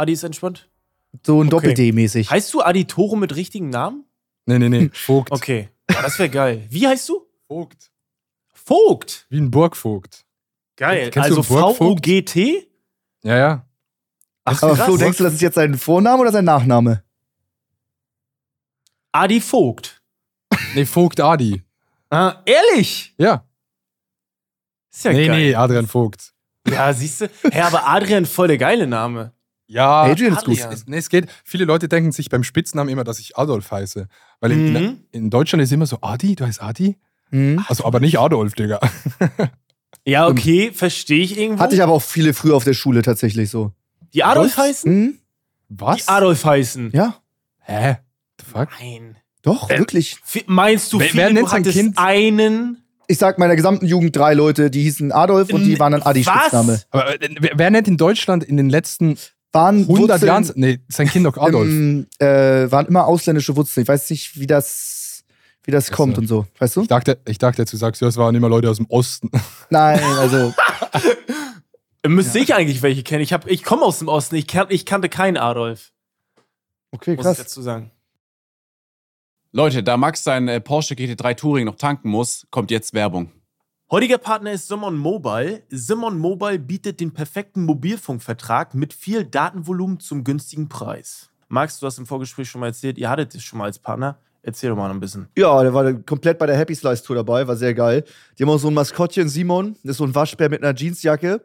Adi ist entspannt? So ein Okay. Doppel-D-mäßig. Heißt du Adi Toro mit richtigen Namen? Nee, nee, nee. Vogt. Okay. Ja, das wäre geil. Wie heißt du? Vogt. Vogt. Wie ein Burgvogt. Geil. Kennst du also? V-O-G-T? Ja, ja. Ach, Aber krass. Flo, denkst du, das ist jetzt sein Vorname oder sein Nachname? Adi Vogt. Nee, Vogt Adi. Ah, ehrlich? Ja. Ist ja nee, geil. nee, Adrian Vogt. Ja, siehst du? Hä, aber Adrian, voll der geile Name. Ja. Adrian ist gut. Adrian. Es, nee, es geht. Viele Leute denken sich beim Spitznamen immer, dass ich Adolf heiße. Weil in, Mhm. in, in Deutschland ist immer so, Adi, du heißt Adi? Mhm. Also, aber nicht Adolf, Digga. Ja, okay, verstehe ich irgendwo. Hatte ich aber auch viele früher auf der Schule tatsächlich so. die Adolf Was? heißen? Mhm. Was? Die Adolf heißen. Ja, Hä? The fuck? Nein. doch, wirklich. F- Meinst du, Wer- viele, wer nennt du sein Kind? einen? Ich sag meiner gesamten Jugend drei Leute, die hießen Adolf und die waren dann Was? Adi-Spitzname. Aber äh, wer, wer nennt in Deutschland in den letzten Waren 100 Wurzeln Jahren. Nee, sein Kind doch Adolf. Im, äh, waren immer ausländische Wurzeln. Ich weiß nicht, wie das, wie das so. kommt und so. Weißt du? Ich dachte, ich dachte, jetzt du sagst, ja, es waren immer Leute aus dem Osten. Nein, also Müsste ich eigentlich welche kennen? Ich, hab- ich komme aus dem Osten, ich, kan ich kannte keinen Adolf, okay, muss ich krass. dazu sagen. Leute, da Max sein äh, Porsche GT3 Touring noch tanken muss, kommt jetzt Werbung. Heutiger Partner ist Simon Mobile. Simon Mobile bietet den perfekten Mobilfunkvertrag mit viel Datenvolumen zum günstigen Preis. Max, du hast im Vorgespräch schon mal erzählt, ihr hattet es schon mal als Partner. Erzähl doch mal ein bisschen. Ja, der war komplett bei der Happy Slice Tour dabei, war sehr geil. Die haben auch so ein Maskottchen, Simon, das ist so ein Waschbär mit einer Jeansjacke.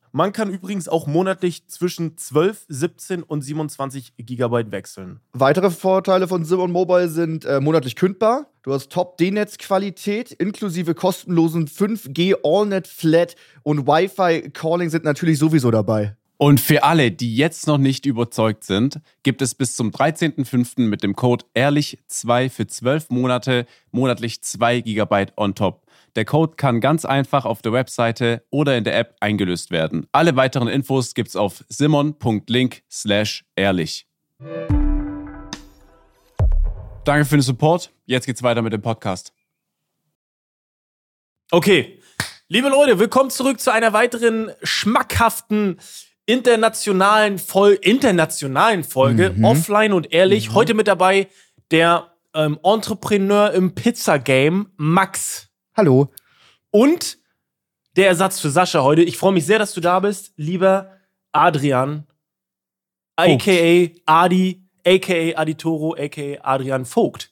Man kann übrigens auch monatlich zwischen 12, 17 und 27 GB wechseln. Weitere Vorteile von Simon Mobile sind äh, monatlich kündbar. Du hast Top-D-Netz-Qualität inklusive kostenlosen 5G AllNet Flat und Wi-Fi-Calling sind natürlich sowieso dabei. Und für alle, die jetzt noch nicht überzeugt sind, gibt es bis zum 13.05. mit dem Code ehrlich2 für 12 Monate monatlich 2 GB on top. Der Code kann ganz einfach auf der Webseite oder in der App eingelöst werden. Alle weiteren Infos gibt's auf simon.link slash ehrlich. Danke für den Support. Jetzt geht's weiter mit dem Podcast. Okay, liebe Leute, willkommen zurück zu einer weiteren schmackhaften internationalen, Fol internationalen Folge, Mhm. offline und ehrlich. Heute mit dabei der ähm, Entrepreneur im Pizza-Game, Max. Hallo. Und der Ersatz für Sascha heute. Ich freue mich sehr, dass du da bist, lieber Adrian, a.k.a. Adi, a.k.a. Aditoro, a.k.a. Adrian Vogt.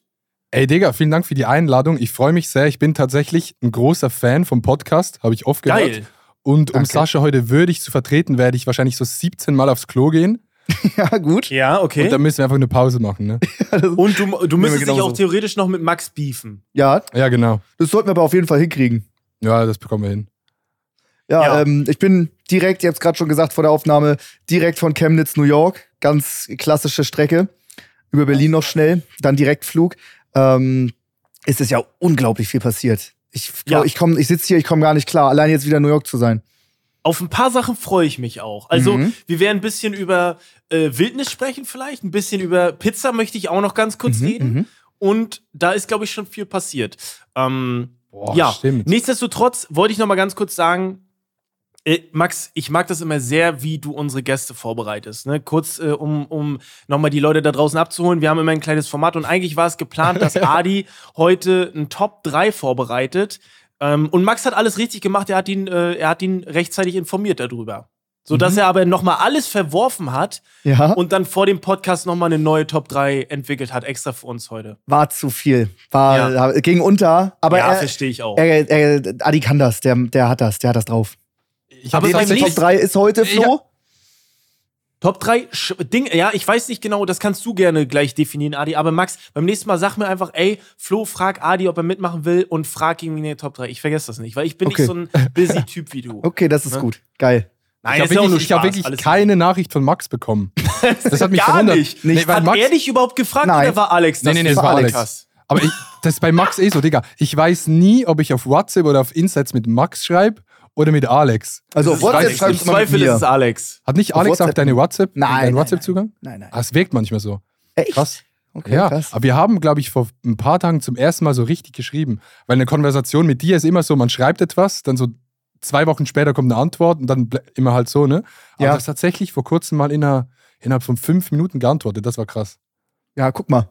Ey, Digga, vielen Dank für die Einladung. Ich freue mich sehr. Ich bin tatsächlich ein großer Fan vom Podcast, habe ich oft gehört. Geil. Und um Danke. Sascha heute würdig zu vertreten, werde ich wahrscheinlich so 17 Mal aufs Klo gehen. Ja, gut. Ja, okay. Und dann müssen wir einfach eine Pause machen, ne? Und du, du müsstest dich auch theoretisch noch mit Max beefen. Ja, Ja, genau. das sollten wir aber auf jeden Fall hinkriegen. Ja, das bekommen wir hin. Ja, Ja. Ähm, ich bin direkt, ihr habt es gerade schon gesagt vor der Aufnahme, direkt von Chemnitz, New York. Ganz klassische Strecke. Über Berlin noch schnell, dann Direktflug. Ähm, es ist ja unglaublich viel passiert. Ich, glaub, Ja. ich, komm- ich sitze hier, ich komme gar nicht klar, allein jetzt wieder in New York zu sein. Auf ein paar Sachen freue ich mich auch. Also, Mhm. wir werden ein bisschen über äh, Wildnis sprechen, vielleicht. Ein bisschen über Pizza möchte ich auch noch ganz kurz Mhm, reden. mhm. Und da ist, glaube ich, schon viel passiert. Ähm, Boah, ja, stimmt. nichtsdestotrotz wollte ich noch mal ganz kurz sagen, äh, Max, ich mag das immer sehr, wie du unsere Gäste vorbereitest. Ne? Kurz, äh, um, um nochmal die Leute da draußen abzuholen. Wir haben immer ein kleines Format und eigentlich war es geplant, dass Adi heute ein Top 3 vorbereitet. Ähm, und Max hat alles richtig gemacht. Er hat ihn, äh, er hat ihn rechtzeitig informiert darüber. Sodass er aber nochmal alles verworfen hat Ja, und dann vor dem Podcast nochmal eine neue Top 3 entwickelt hat, extra für uns heute. war zu viel. War, Ja. ging unter, aber ja, er, verstehe ich auch. er, er, Adi kann das, der, der hat das, der hat das drauf. Ich Aber beim Top 3 ist heute, Flo. Top 3 Sch- Ding, ja, ich weiß nicht genau, das kannst du gerne gleich definieren, Adi. Aber Max, beim nächsten Mal sag mir einfach, ey, Flo, frag Adi, ob er mitmachen will und frag ihn in die Top 3. Ich vergesse das nicht, weil ich bin Okay. nicht so ein busy Typ wie du. Okay, das ist Ne? gut. Geil. Nein, ich das habe wirklich, ich hab wirklich keine Nachricht von Max bekommen. Das hat mich Gar verwundert. nicht. Nee, Hat Max, er dich überhaupt gefragt Nein. oder war Alex das? Nee, nee, nee, es war den Alex. Podcast? Aber ich, das ist bei Max eh so, Digga. Ich weiß nie, ob ich auf WhatsApp oder auf Insights mit Max schreibe oder mit Alex. Also auf WhatsApp Alex. schreibst Im du mal mit Zweifel ist es Alex. Hat nicht Auf Alex auch WhatsApp? deine WhatsApp, Nein, deinen nein, WhatsApp-Zugang? Nein, nein. Ah, Es wirkt manchmal so. Echt? Krass. Okay, ja, krass. aber wir haben, glaube ich, vor ein paar Tagen zum ersten Mal so richtig geschrieben. Weil eine Konversation mit dir ist immer so, man schreibt etwas, dann so zwei Wochen später kommt eine Antwort und dann ble- immer halt so, ne? Aber Ja. das tatsächlich vor kurzem mal inner, innerhalb von fünf Minuten geantwortet, das war krass. Ja, guck mal.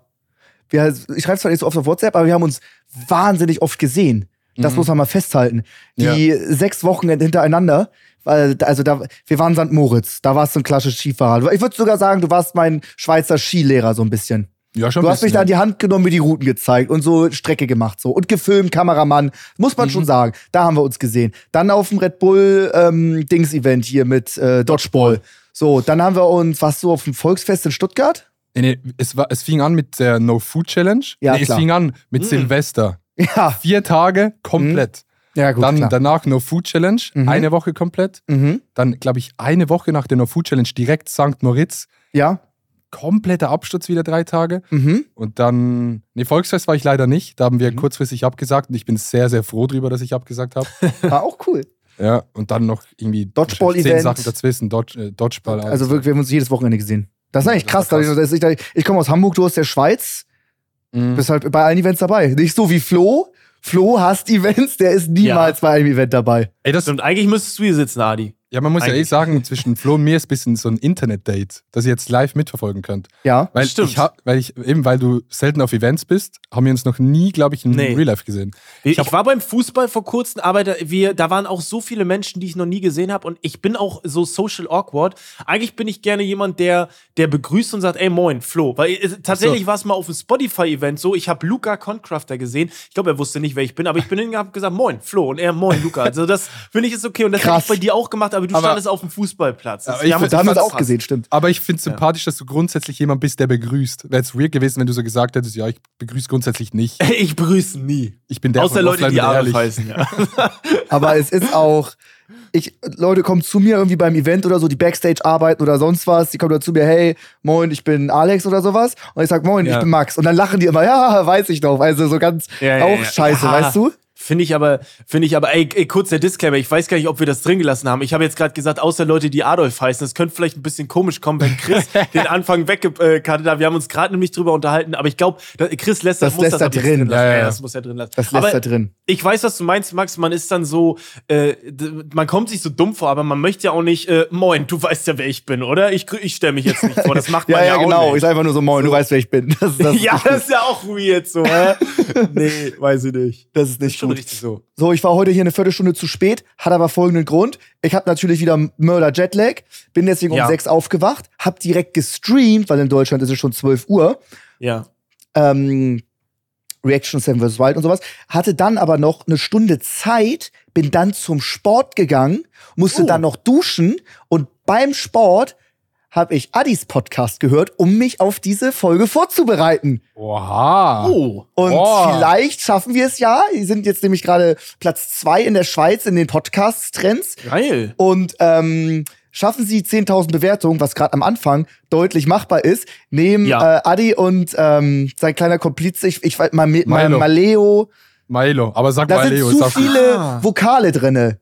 Wir, ich schreibe zwar nicht so oft auf WhatsApp, aber wir haben uns wahnsinnig oft gesehen. Das Mhm. muss man mal festhalten. Die sechs Wochen hintereinander, weil, also da, wir waren in St. Moritz, da warst du ein klassisches Skifahrer. Ich würde sogar sagen, du warst mein Schweizer Skilehrer so ein bisschen. Ja, schon Du hast mich da an die Hand genommen, mir die Routen gezeigt und so Strecke gemacht so und gefilmt, Kameramann, muss man Mhm. schon sagen. Da haben wir uns gesehen. Dann auf dem Red Bull ähm, Dings Event hier mit äh, Dodgeball. So, dann haben wir uns, was so auf dem Volksfest in Stuttgart? Nee, nee, es, war, es fing an mit der No Food Challenge. Ja, nee, es klar. fing an mit Mhm. Silvester. Ja, Vier Tage komplett. ja gut, Dann klar. danach No Food Challenge, Mhm. eine Woche komplett. Mhm. Dann, glaube ich, eine Woche nach der No Food Challenge direkt St. Moritz. Ja. Kompletter Absturz wieder drei Tage. Mhm. Und dann, nee, Volksfest war ich leider nicht. Da haben wir Mhm. kurzfristig abgesagt und ich bin sehr, sehr froh drüber, dass ich abgesagt habe. War auch cool. ja, und dann noch irgendwie Dodgeball-Event. zehn Sachen dazwischen, Dodge, äh, Dodgeball. Also wirklich, wir haben uns jedes Wochenende gesehen. Das ist eigentlich Das krass. krass. Ich, ich, ich komme aus Hamburg, du aus der Schweiz. Mhm. Bist halt bei allen Events dabei. Nicht so wie Flo. Flo hasst Events, der ist niemals bei einem Event dabei. Ey, das, Stimmt, eigentlich müsstest du hier sitzen, Adi. Ja, man muss ja eh Eigentlich. sagen, zwischen Flo und mir ist ein bisschen so ein Internet-Date, das ihr jetzt live mitverfolgen könnt. Ja. Weil Stimmt. ich, weil ich, eben weil du selten auf Events bist, haben wir uns noch nie, glaube ich, in Nee. Real Life gesehen. Ich, hab- war beim Fußball vor kurzem, aber da, wir, da waren auch so viele Menschen, die ich noch nie gesehen habe. Und ich bin auch so social awkward. Eigentlich bin ich gerne jemand, der, der begrüßt und sagt, ey, moin, Flo. Weil äh, tatsächlich war es mal auf einem Spotify-Event so, ich habe Luca Concrafter gesehen. Ich glaube, er wusste nicht, wer ich bin, aber ich bin hingegangen und gesagt, moin, Flo. Und er, moin, Luca. Also das finde ich ist okay. Und das habe ich bei dir auch gemacht, aber du Aber- standest auf dem Fußballplatz. Aber Das- ich wir haben find- uns Da haben wir es fast auch gesehen, stimmt. Aber ich finde es sympathisch, dass du grundsätzlich jemand bist, der begrüßt. Wäre es weird gewesen, wenn du so gesagt hättest, ja, ich begrüße grundsätzlich nicht. Ich begrüße nie. Ich bin der Außer von Leute, die ehrlich. heißen, ja. Aber es ist auch. Ich, Leute kommen zu mir irgendwie beim Event oder so, die Backstage arbeiten oder sonst was. Die kommen dann zu mir, hey, moin, ich bin Alex oder sowas. Und ich sag, moin, Ja. ich bin Max. Und dann lachen die immer, ja, weiß ich doch. Also so ganz Ja, ja, auch ja. scheiße, Ja. weißt du? Finde ich aber, finde ich aber, ey, ey, kurz der Disclaimer, ich weiß gar nicht, ob wir das drin gelassen haben. Ich habe jetzt gerade gesagt, außer Leute, die Adolf heißen, das könnte vielleicht ein bisschen komisch kommen, wenn Chris den Anfang weggekattet hat. Wir haben uns gerade nämlich drüber unterhalten, aber ich glaube, Chris lässt das, Das muss lässt das er drin. lassen. Ja, ja, Ja, das muss er drin lassen. Das lässt aber er drin. ich weiß, was du meinst, Max. Man ist dann so, äh, man kommt sich so dumm vor, aber man möchte ja auch nicht, äh, moin, du weißt ja, wer ich bin, oder? Ich, ich stelle mich jetzt nicht vor. Das macht man Ja, ja, ja, auch genau. Ich nicht. sag einfach nur so, moin, du weißt, wer ich bin. Das, das, ja, das ist ja auch weird so, hä? nee, weiß ich nicht. das ist Das ist nicht richtig so. So, ich war heute hier eine Viertelstunde zu spät, hat aber folgenden Grund. Ich habe natürlich wieder Mörder Jetlag, bin deswegen Ja. um sechs aufgewacht, hab direkt gestreamt, weil in Deutschland ist es schon 12 Uhr. Ja. Ähm, Reaction Seven vs. Wild und sowas. Hatte dann aber noch eine Stunde Zeit, bin dann zum Sport gegangen, musste Oh. dann noch duschen und beim Sport habe ich Addis Podcast gehört, um mich auf diese Folge vorzubereiten. Oha. Oh. Und Boah. vielleicht schaffen wir es ja. Die sind jetzt nämlich gerade Platz zwei in der Schweiz in den Podcast-Trends. Geil. Und ähm, schaffen sie 10.000 Bewertungen, was gerade am Anfang deutlich machbar ist, nehmen Ja. äh, Adi und ähm, sein kleiner Komplize, ich, ich weiß mal, Ma Milo. Maleo, Milo. Aber sag da mal, sind Leo. zu Sag viele Ah. Vokale drinne.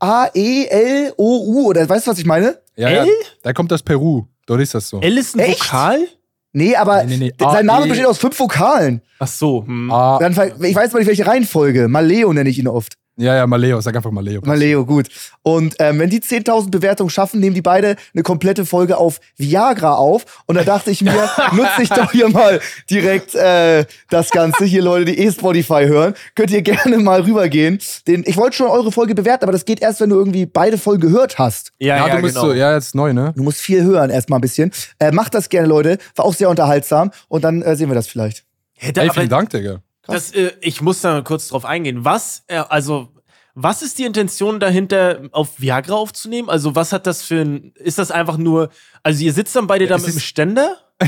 M-A-E-L-O-U, oder weißt du, was ich meine? ja, ja, L? der kommt aus Peru. Dort ist das so. L ist ein Echt? Vokal? Nee, aber Nee, nee, nee. sein Name A-E- besteht aus fünf Vokalen. Ach so. Hm. Dann, ich weiß mal nicht, welche Reihenfolge. Maleo nenne ich ihn oft. Ja, ja, Maleo. Sag einfach Maleo. Maleo, gut. Und ähm, wenn die 10.000 Bewertungen schaffen, nehmen die beide eine komplette Folge auf Viagra auf. Und da dachte ich mir, nutze ich doch hier mal direkt äh, das Ganze. Hier Leute, die eh Spotify hören, könnt ihr gerne mal rübergehen. Den, ich wollte schon eure Folge bewerten, aber das geht erst, wenn du irgendwie beide Folgen gehört hast. Ja, Ja, ja, du musst genau. so, ja, jetzt neu, ne? Du musst viel hören, erstmal ein bisschen. Äh, macht das gerne, Leute. War auch sehr unterhaltsam. Und dann äh, sehen wir das vielleicht. Hätte, Ey, aber vielen Dank, Digga. Das, äh, ich muss da mal kurz drauf eingehen. Was, äh, also, was ist die Intention dahinter, auf Viagra aufzunehmen? Also, was hat das für ein. Ist das einfach nur. Also, ihr sitzt dann beide da es mit dem ist- Ständer?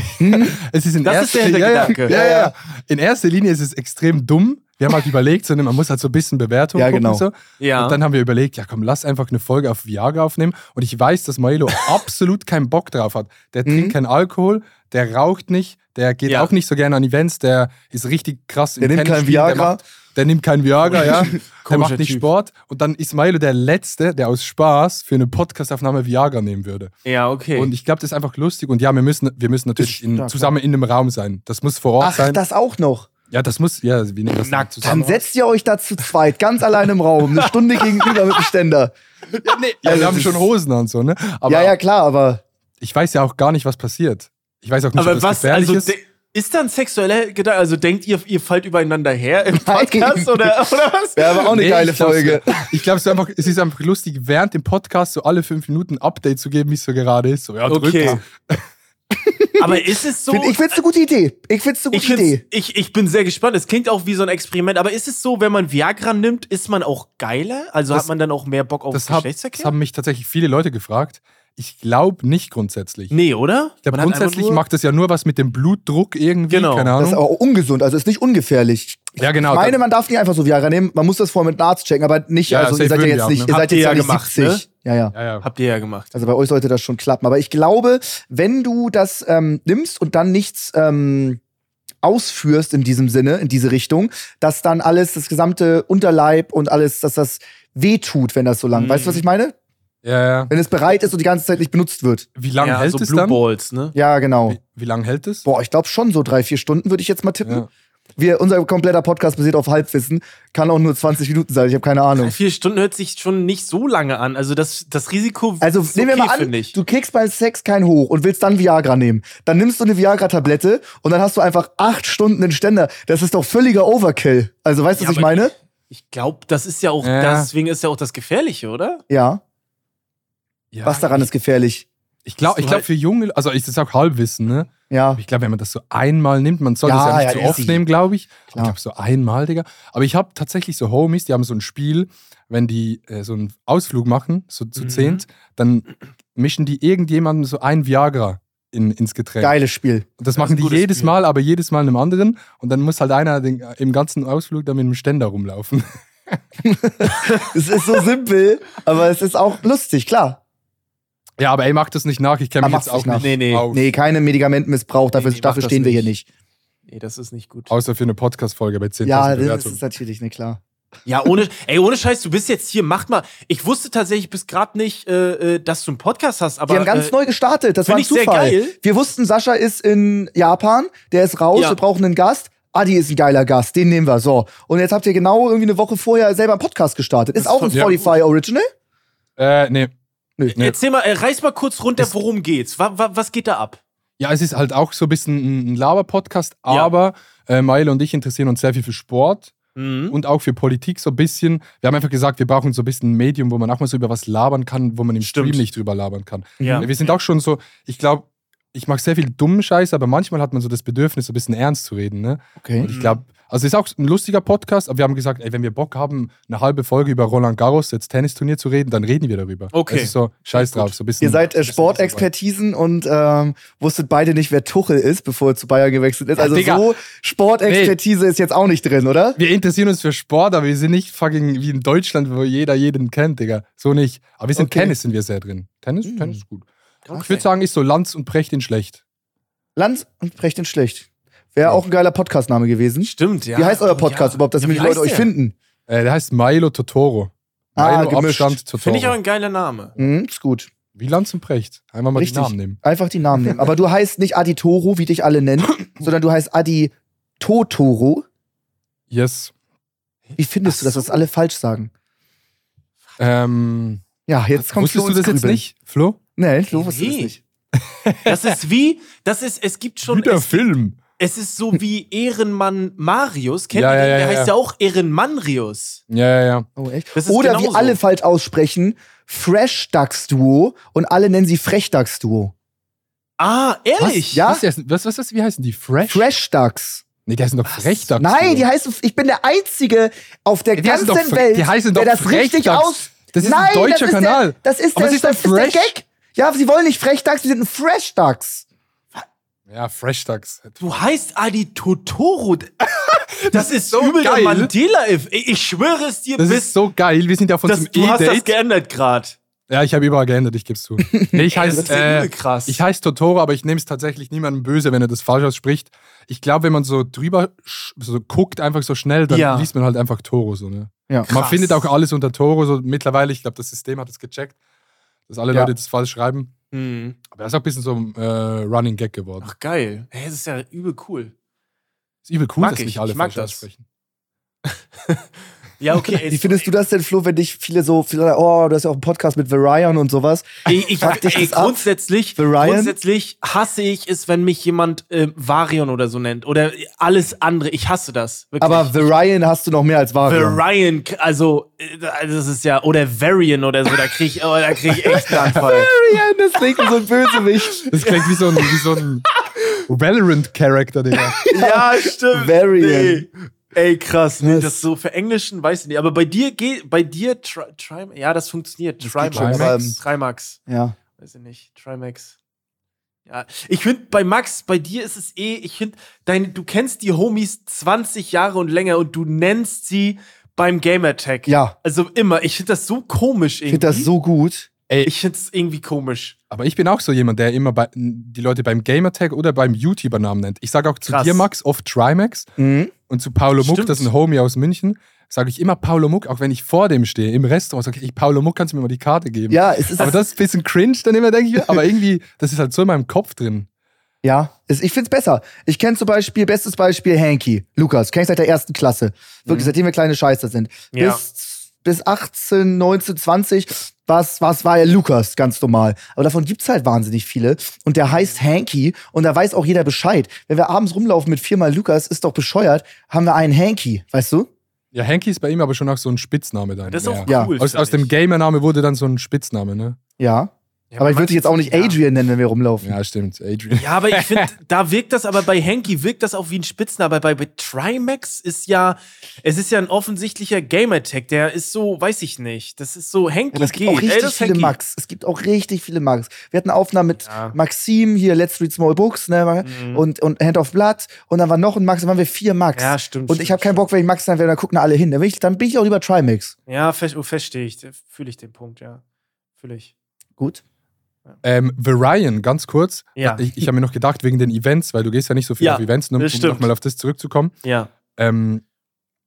Es ist in Das ist erster der ja, ja, Hintergedanke. ja, ja, ja. In erster Linie ist es extrem dumm. Wir haben halt überlegt, so, ne, man muss halt so ein bisschen Bewertung Ja, gucken. genau. So. Ja. Und dann haben wir überlegt, ja komm, lass einfach eine Folge auf Viagra aufnehmen. Und ich weiß, dass Maelo absolut keinen Bock drauf hat. Der Mhm. trinkt keinen Alkohol, der raucht nicht, der geht Ja. auch nicht so gerne an Events, der ist richtig krass im Der nimmt Tennis kein spielen, Der, Viagra. macht, der nimmt kein Viagra, ja. der macht nicht Typ. Sport. Und dann ist Milo der Letzte, der aus Spaß für eine Podcastaufnahme Viagra nehmen würde. Ja, okay. Und ich glaube, das ist einfach lustig. Und ja, wir müssen, wir müssen natürlich in, stark, zusammen in einem Raum sein. Das muss vor Ort Ach, sein. das auch noch. ja, das muss, ja, wir nehmen das Nackt. zusammen. Dann setzt ihr euch da zu zweit, ganz allein im Raum, eine Stunde gegenüber mit dem Ständer. ja, nee, ja, wir haben schon Hosen und so, ne? Aber ja, ja, klar, aber ich weiß ja auch gar nicht, was passiert. Ich weiß auch nicht, Aber ob das was, gefährlich also ist. ist dann sexueller Gedanke, also denkt ihr, ihr fallt übereinander her im Nein. Podcast oder, oder was? wäre aber auch eine Nee, geile ich Folge. So, ich glaube, so es ist einfach lustig, während dem Podcast so alle fünf Minuten ein Update zu geben, wie es so gerade ist. So, ja, drück Okay. mal. Aber ist es so? Ich find's eine gute Idee. Ich find's eine ich, gute find's- Idee. ich, ich bin sehr gespannt. Es klingt auch wie so ein Experiment. Aber ist es so, wenn man Viagra nimmt, ist man auch geiler? Also Das- hat man dann auch mehr Bock auf Das, hab, das Geschlechtsverkehr? haben mich tatsächlich viele Leute gefragt. Ich glaube nicht grundsätzlich. nee, oder? Ich glaube, grundsätzlich macht das ja nur was mit dem Blutdruck irgendwie. Genau. Keine Das ist Ahnung. auch ungesund, also ist nicht ungefährlich. Ja, genau. Ich meine, man darf nicht einfach so Viagra nehmen. Man muss das vorher mit einem Arzt checken, aber nicht, Ja, also ihr seid ja jetzt auch, nicht, ne? ihr Habt seid ihr jetzt ja ja nicht gemacht, 70. Ja, ja. ja, ja. Habt ihr ja gemacht. Also bei euch sollte das schon klappen. Aber ich glaube, wenn du das ähm, nimmst und dann nichts ähm, ausführst in diesem Sinne, in diese Richtung, dass dann alles, das gesamte Unterleib und alles, dass das wehtut, wenn das so lang. Mhm. Weißt du, was ich meine? Ja, ja. Wenn es bereit ist und die ganze Zeit nicht benutzt wird. Wie lange ja, hält so es Blue dann? Balls, ne? Ja, genau. Wie, wie lange hält es? Boah, ich glaube schon so drei, vier Stunden würde ich jetzt mal tippen. Ja. Wir, unser kompletter Podcast basiert auf Halbwissen. Kann auch nur 20 Minuten sein, ich habe keine Ahnung. Vier Stunden hört sich schon nicht so lange an. Also das, das Risiko Also ist nehmen wir okay, mal an, ich. du kriegst beim Sex keinen hoch und willst dann Viagra nehmen. Dann nimmst du eine Viagra-Tablette und dann hast du einfach acht Stunden den Ständer. Das ist doch völliger Overkill. Also weißt du, Ja, was ich meine? Ich glaube, das ist ja auch, Ja. deswegen ist ja auch das Gefährliche, oder? Ja. Ja, Was daran ich, ist gefährlich? Ich glaube, ich glaub, für Junge, also ist das auch Halbwissen, ne? Ja. Aber ich glaube, wenn man das so einmal nimmt, man soll Ja, das ja nicht ja, so oft nehmen, glaube ich. Klar. Ich glaube, so einmal, Digga. Aber ich habe tatsächlich so Homies, die haben so ein Spiel, wenn die äh, so einen Ausflug machen, so zu Mhm. zehnt, dann mischen die irgendjemandem so ein Viagra in, ins Getränk. Geiles Spiel. Und das ist machen die jedes Spiel. Mal, aber jedes Mal einem anderen. Und dann muss halt einer den, im ganzen Ausflug dann mit einem Ständer rumlaufen. Es ist so simpel, aber es ist auch lustig, klar. Ja, aber ey, mach das nicht nach. Ich kenne Ah, mich jetzt auch nicht nach. nicht Nee, nee. aus. Nee, keine Medikamentenmissbrauch, dafür, Nee, nee, dafür stehen wir hier nicht. nicht. Nee, das ist nicht gut. Außer für eine Podcast-Folge bei 10.000 Ja, das ist natürlich, ne, klar. Ja, ohne, ey, ohne Scheiß, du bist jetzt hier, mach mal. Ich wusste tatsächlich bis gerade nicht, äh, äh, dass du einen Podcast hast, aber. Wir haben ganz äh, neu gestartet, das war ein ich sehr Zufall. geil. Wir wussten, Sascha ist in Japan, der ist raus, Ja. wir brauchen einen Gast. Adi ist ein geiler Gast, den nehmen wir. So. Und jetzt habt ihr genau irgendwie eine Woche vorher selber einen Podcast gestartet. Ist Das auch ein ist ja Spotify Original? Äh, nee. Nö. Erzähl mal, äh, reiß mal kurz runter, Es- worum geht's? Wa, wa, was geht da ab? Ja, es ist halt auch so ein bisschen ein Laber-Podcast, Ja. aber äh, Milo und ich interessieren uns sehr viel für Sport Mhm. und auch für Politik so ein bisschen. Wir haben einfach gesagt, wir brauchen so ein bisschen ein Medium, wo man auch mal so über was labern kann, wo man im Stimmt. Stream nicht drüber labern kann. Ja. Wir sind auch schon so, ich glaube, ich mache sehr viel dummen Scheiß, aber manchmal hat man so das Bedürfnis, so ein bisschen ernst zu reden. Ne? Okay. Und ich glaube, also es ist auch ein lustiger Podcast, aber wir haben gesagt, ey, wenn wir Bock haben, eine halbe Folge über Roland Garros, jetzt Tennisturnier zu reden, dann reden wir darüber. Okay. Es ist so, scheiß drauf, so ein bisschen. Ihr seid äh, Sportexpertisen und ähm, wusstet beide nicht, wer Tuchel ist, bevor er zu Bayern gewechselt ist. Ja, Also Digga. so Sportexpertise ist jetzt auch nicht drin, oder? Wir interessieren uns für Sport, aber wir sind nicht fucking wie in Deutschland, wo jeder jeden kennt, Digga. So nicht. Aber wir sind Okay. Tennis sind wir sehr drin. Tennis, Mhm. Tennis ist gut. Okay. Ich würde sagen, ist so Lanz und Precht in schlecht. Lanz und Brecht in Schlecht. Wäre auch ein geiler Podcastname gewesen. Stimmt, ja. Wie heißt euer Podcast ja. überhaupt, dass Ja, wie die Leute euch der? finden? Äh, der heißt Milo Totoro. Ah, Milo gemischt. Abstand Totoro. Finde ich auch ein geiler Name. Mhm, ist gut. wie Lanz und Precht. Einmal mal Richtig. die Namen nehmen. Einfach die Namen nehmen. Aber du heißt nicht Adi Toro, wie dich alle nennen, sondern du heißt Adi Totoro. Yes. Wie findest Ach du das, dass so. alle falsch sagen? Ähm, Ja, jetzt kommt wusstest Flo du das jetzt nicht, Flo? Nee, Flo wusste das Nee. nicht. Das ist wie, das ist, es gibt schon, Wieder es, Film. Es ist so wie Ehrenmann Marius. Kennt Ja, ihr ja, den? Der ja, heißt ja. auch Ehrenmannrius. Ja, ja, ja. Oh, echt? Das ist Oder wie genauso. alle falsch aussprechen, Fresh Ducks Duo und alle nennen sie Frechdachs Duo. Ah, ehrlich? Was? Ja? Was, was, was, was, wie heißen die? Fresh? Fresh Ducks. Nee, die heißen doch Frechdachs. Nein, die heißen, ich bin der Einzige auf der Die ganzen doch Welt, die heißen der doch das richtig Frechdachs. aus. Das ist Nein, ein deutscher das ist Kanal. Der, das ist Aber der, was ist das ist der Fresh? Gag. Ja, sie wollen nicht Fresh Ducks, sie sind ein Fresh Ja, Frechdachs. Du heißt Adi Totoro. Das ist so übel der geil. Mandela-If. Ich schwöre es dir, Das bis ist so geil. Wir sind ja auf das, du hast das geändert gerade. Ja, ich habe überall geändert, ich geb's zu. Nee, ich Das heiße ist äh, krass. ich Totoro, aber ich nehme es tatsächlich niemandem böse, wenn er das falsch ausspricht. Ich glaube, wenn man so drüber so guckt, einfach so schnell, dann Ja. liest man halt einfach Toro so, ne? Ja. Man findet auch alles unter Toro so mittlerweile. Ich glaube, das System hat es gecheckt, dass alle Ja. Leute das falsch schreiben. Hm. Aber das ist auch ein bisschen so ein äh, Running Gag geworden. Ach, geil. Hey, das ist ja übel cool. ist übel cool, mag dass ich. nicht alle Ich mag falsch das. aussprechen. Ja, okay. ey, Wie findest du das denn, Flo, wenn dich viele so, viele sagen, oh, du hast ja auch einen Podcast mit Varian und sowas. Ey, ich, Fuck dich ey, das ab? grundsätzlich, Ryan? grundsätzlich hasse ich es, wenn mich jemand äh, Varion oder so nennt. Oder alles andere. Ich hasse das. Wirklich. Aber Varian hast du noch mehr als Varian. Varian, also, äh, das ist ja, oder Varian oder so, da krieg ich, oh, da krieg ich echt einen Anfall. Varian, das klingt wie so ein Bösewicht. Das klingt wie so ein, wie so ein Valorant-Charakter, Digga. ja, stimmt. Varian. Nee. Ey, krass. Was? das so für Englischen weiß ich nicht. Aber bei dir geht, bei dir, tri, tri, ja, das funktioniert. geht Trimax. Trimax. Ja. Weiß ich nicht. Trimax. Ja, ich finde bei Max, bei dir ist es eh, ich finde, du kennst die Homies 20 Jahre und länger und du nennst sie beim Gamertag. Ja. Also immer. Ich finde das so komisch Ich irgendwie. finde das so gut. Ich finde es irgendwie komisch. Aber ich bin auch so jemand, der immer bei, die Leute beim Gamertag oder beim YouTuber-Namen nennt. Ich sage auch zu Krass. dir, Max, oft Trimax. Mhm. Und zu Paulo Muck, Stimmt. das ist ein Homie aus München, sage ich immer Paulo Muck, auch wenn ich vor dem stehe, im Restaurant, sage ich, ey, Paulo Muck, kannst du mir mal die Karte geben? Ja, es ist, Aber das ist ein bisschen cringe, dann immer denke ich, mir, aber irgendwie, das ist halt so in meinem Kopf drin. ja, es, ich find's besser. Ich kenne zum Beispiel, bestes Beispiel, Hanky. Lukas, kenn ich seit der ersten Klasse. Wirklich, seitdem wir kleine Scheiße sind. Mhm. Ja. Bis, bis 18, 19, 20 was, was war er Lukas, ganz normal. Aber davon gibt's halt wahnsinnig viele. Und der heißt Hanky und da weiß auch jeder Bescheid. Wenn wir abends rumlaufen mit viermal Lukas, ist doch bescheuert, haben wir einen Hanky, weißt du? Ja, Hanky ist bei ihm aber schon auch so ein Spitzname dann. Das ist auch ja. Ja. cool. Aus, aus dem. Gamername wurde dann so ein Spitzname, ne? Ja. Ja, aber ich würde dich jetzt auch nicht ja. Adrian nennen, wenn wir rumlaufen. Ja, stimmt. Adrian. Ja, aber ich finde, da wirkt das aber bei Hanky wirkt das auch wie ein Spitzname. Aber bei, bei Trimax ist ja, es ist ja ein offensichtlicher Gamertag. Der ist so, weiß ich nicht. Das ist so Hanky Ja, es gibt auch Ey, richtig das ist viele Hanky. Max. Es gibt auch richtig viele Max. Wir hatten Aufnahmen mit Ja. Maxim, hier Let's Read Small Books, ne, Mhm. und, und Hand of Blood. Und dann war noch ein Max, dann waren wir vier Max. Ja, stimmt. und ich habe keinen Bock, wenn ich Max sein werde, dann gucken alle hin. Dann bin ich, dann bin ich auch lieber Trimax. Ja, fest, oh, verstehe ich. Fühle ich den Punkt, ja. Fühle ich. Gut. Ähm, Varian, ganz kurz. Ja. Ich, ich habe mir noch gedacht, wegen den Events, weil du gehst ja nicht so viel Ja, auf Events, ne, um nochmal auf das zurückzukommen. Ja. Ähm,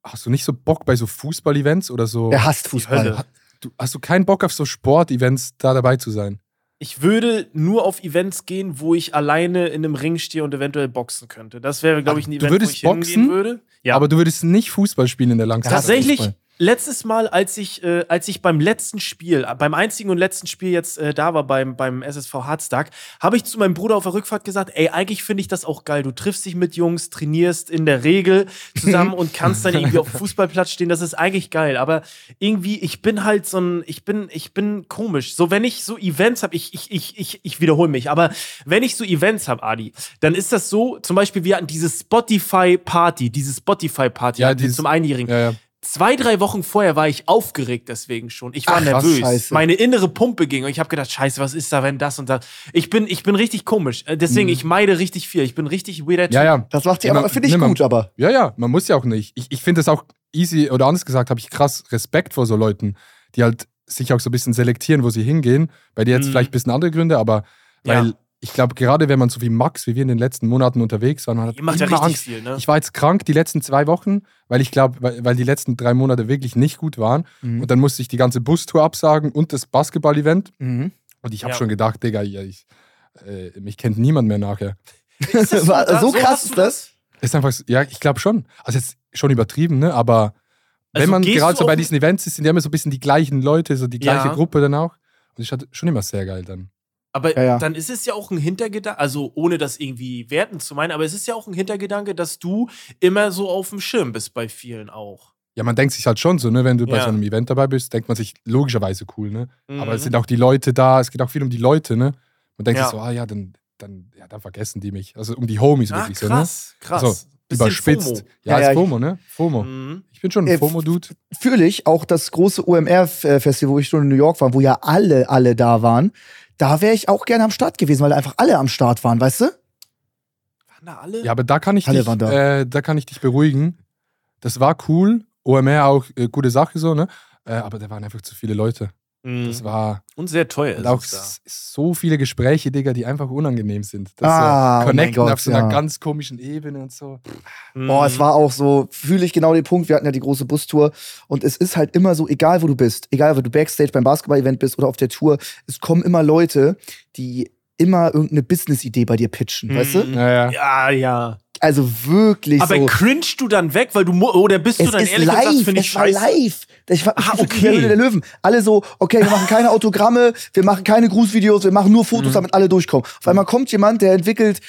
hast du nicht so Bock bei so Fußball-Events oder so? Er hasst Fußball. Hölle. Du, hast du keinen Bock auf so Sport-Events da dabei zu sein? Ich würde nur auf Events gehen, wo ich alleine in einem Ring stehe und eventuell boxen könnte. Das wäre, glaube ich, ein Ach, Event, du würdest wo ich hingehen boxen? würde. Ja. Aber du würdest nicht Fußball spielen in der Langzeit. Tatsächlich, Fußball. Letztes Mal, als ich, äh, als ich beim letzten Spiel, beim einzigen und letzten Spiel jetzt äh, da war beim, beim SSV Hardstack, habe ich zu meinem Bruder auf der Rückfahrt gesagt, ey, eigentlich finde ich das auch geil. Du triffst dich mit Jungs, trainierst in der Regel zusammen und kannst dann irgendwie auf dem Fußballplatz stehen. Das ist eigentlich geil. Aber irgendwie, ich bin halt so ein, ich bin, ich bin komisch. So, wenn ich so Events habe, ich, ich, ich, ich, ich wiederhole mich, aber wenn ich so Events habe, Adi, dann ist das so, zum Beispiel, wir hatten diese Spotify-Party, diese Spotify-Party Ja, dieses- zum Einjährigen. Ja, ja. Zwei, drei Wochen vorher war ich aufgeregt deswegen schon. Ich war Ach, nervös. Meine innere Pumpe ging und ich habe gedacht, scheiße, was ist da, wenn das und das. Ich bin, ich bin richtig komisch. Äh, Deswegen, ich meide richtig viel. Ich bin richtig weirder Typ. ja, ja. Das macht Ja, aber, man- finde ich ne, man- gut, aber. Ja, ja, man muss ja auch nicht. Ich, ich finde es auch easy, oder anders gesagt, habe ich krass Respekt vor so Leuten, die halt sich auch so ein bisschen selektieren, wo sie hingehen. Bei dir jetzt Mhm. vielleicht ein bisschen andere Gründe, aber weil Ja. Ich glaube, gerade wenn man so wie Max, wie wir in den letzten Monaten unterwegs waren, man hat macht ja immer richtig Angst. viel, ne? Ich war jetzt krank die letzten zwei Wochen, weil ich glaube, weil, weil die letzten drei Monate wirklich nicht gut waren. Mhm. Und dann musste ich die ganze Bustour absagen und das Basketball-Event. Mhm. Und ich habe Ja. schon gedacht, Digga, ja, ich, äh, mich kennt niemand mehr nachher. Ist das War- so krass ist das? Ist einfach, so- ja, ich glaube schon. Also jetzt schon übertrieben, ne? Aber wenn Also man gehst gerade so bei diesen Events ist, sind ja immer so ein bisschen die gleichen Leute, so die gleiche Ja. Gruppe dann auch. Und ich hatte schon immer sehr geil dann. Aber Ja, ja. dann ist es ja auch ein Hintergedanke, also ohne das irgendwie werten zu meinen, aber es ist ja auch ein Hintergedanke, dass du immer so auf dem Schirm bist bei vielen auch. Ja, man denkt sich halt schon so, ne? Wenn du bei Ja. so einem Event dabei bist, denkt man sich logischerweise cool, ne? Aber es Mhm. sind auch die Leute da, es geht auch viel um die Leute, ne? Man denkt Ja. sich so, ah ja, dann, dann, ja, dann vergessen die mich. Also um die Homies Ah, wirklich so, krass, krass. Also, ne? Überspitzt. FOMO. Ja, Ja, ist ja, FOMO, ne? FOMO. Mhm. Ich bin schon Äh, ein FOMO-Dude. Fühle ich auch das große OMR-Festival, wo ich schon in New York war, wo ja alle, alle da waren. Da wäre ich auch gerne am Start gewesen, weil da einfach alle am Start waren, weißt du? Waren da alle? Ja, aber da kann ich Alle dich, waren da. äh, da kann ich dich beruhigen. Das war cool. OMR auch äh, gute Sache so, ne? Äh, aber da waren einfach zu viele Leute. Mhm. Das war Und sehr teuer ist auch es da. s- so viele Gespräche, Digga, die einfach unangenehm sind. Das Ah, oh so mein connecten Gott, auf so einer ja. ganz komischen Ebene und so. Boah, es war auch so, fühle ich genau den Punkt. Wir hatten ja die große Bustour und es ist halt immer so, egal wo du bist, egal ob du Backstage beim Basketball-Event bist oder auf der Tour, es kommen immer Leute, die immer irgendeine Business-Idee bei dir pitchen, weißt du? Mhm. Ja, ja. Ja, ja. Also wirklich Aber so. cringe du dann weg, weil du oder bist du Es dann ist ehrlich und live, finde ich es war scheiße? live. Ich war, Ah, okay. der Löwen. Alle so, okay, wir machen keine Autogramme, wir machen keine Grußvideos, wir machen nur Fotos, Mhm. damit alle durchkommen. Auf einmal kommt jemand, der entwickelt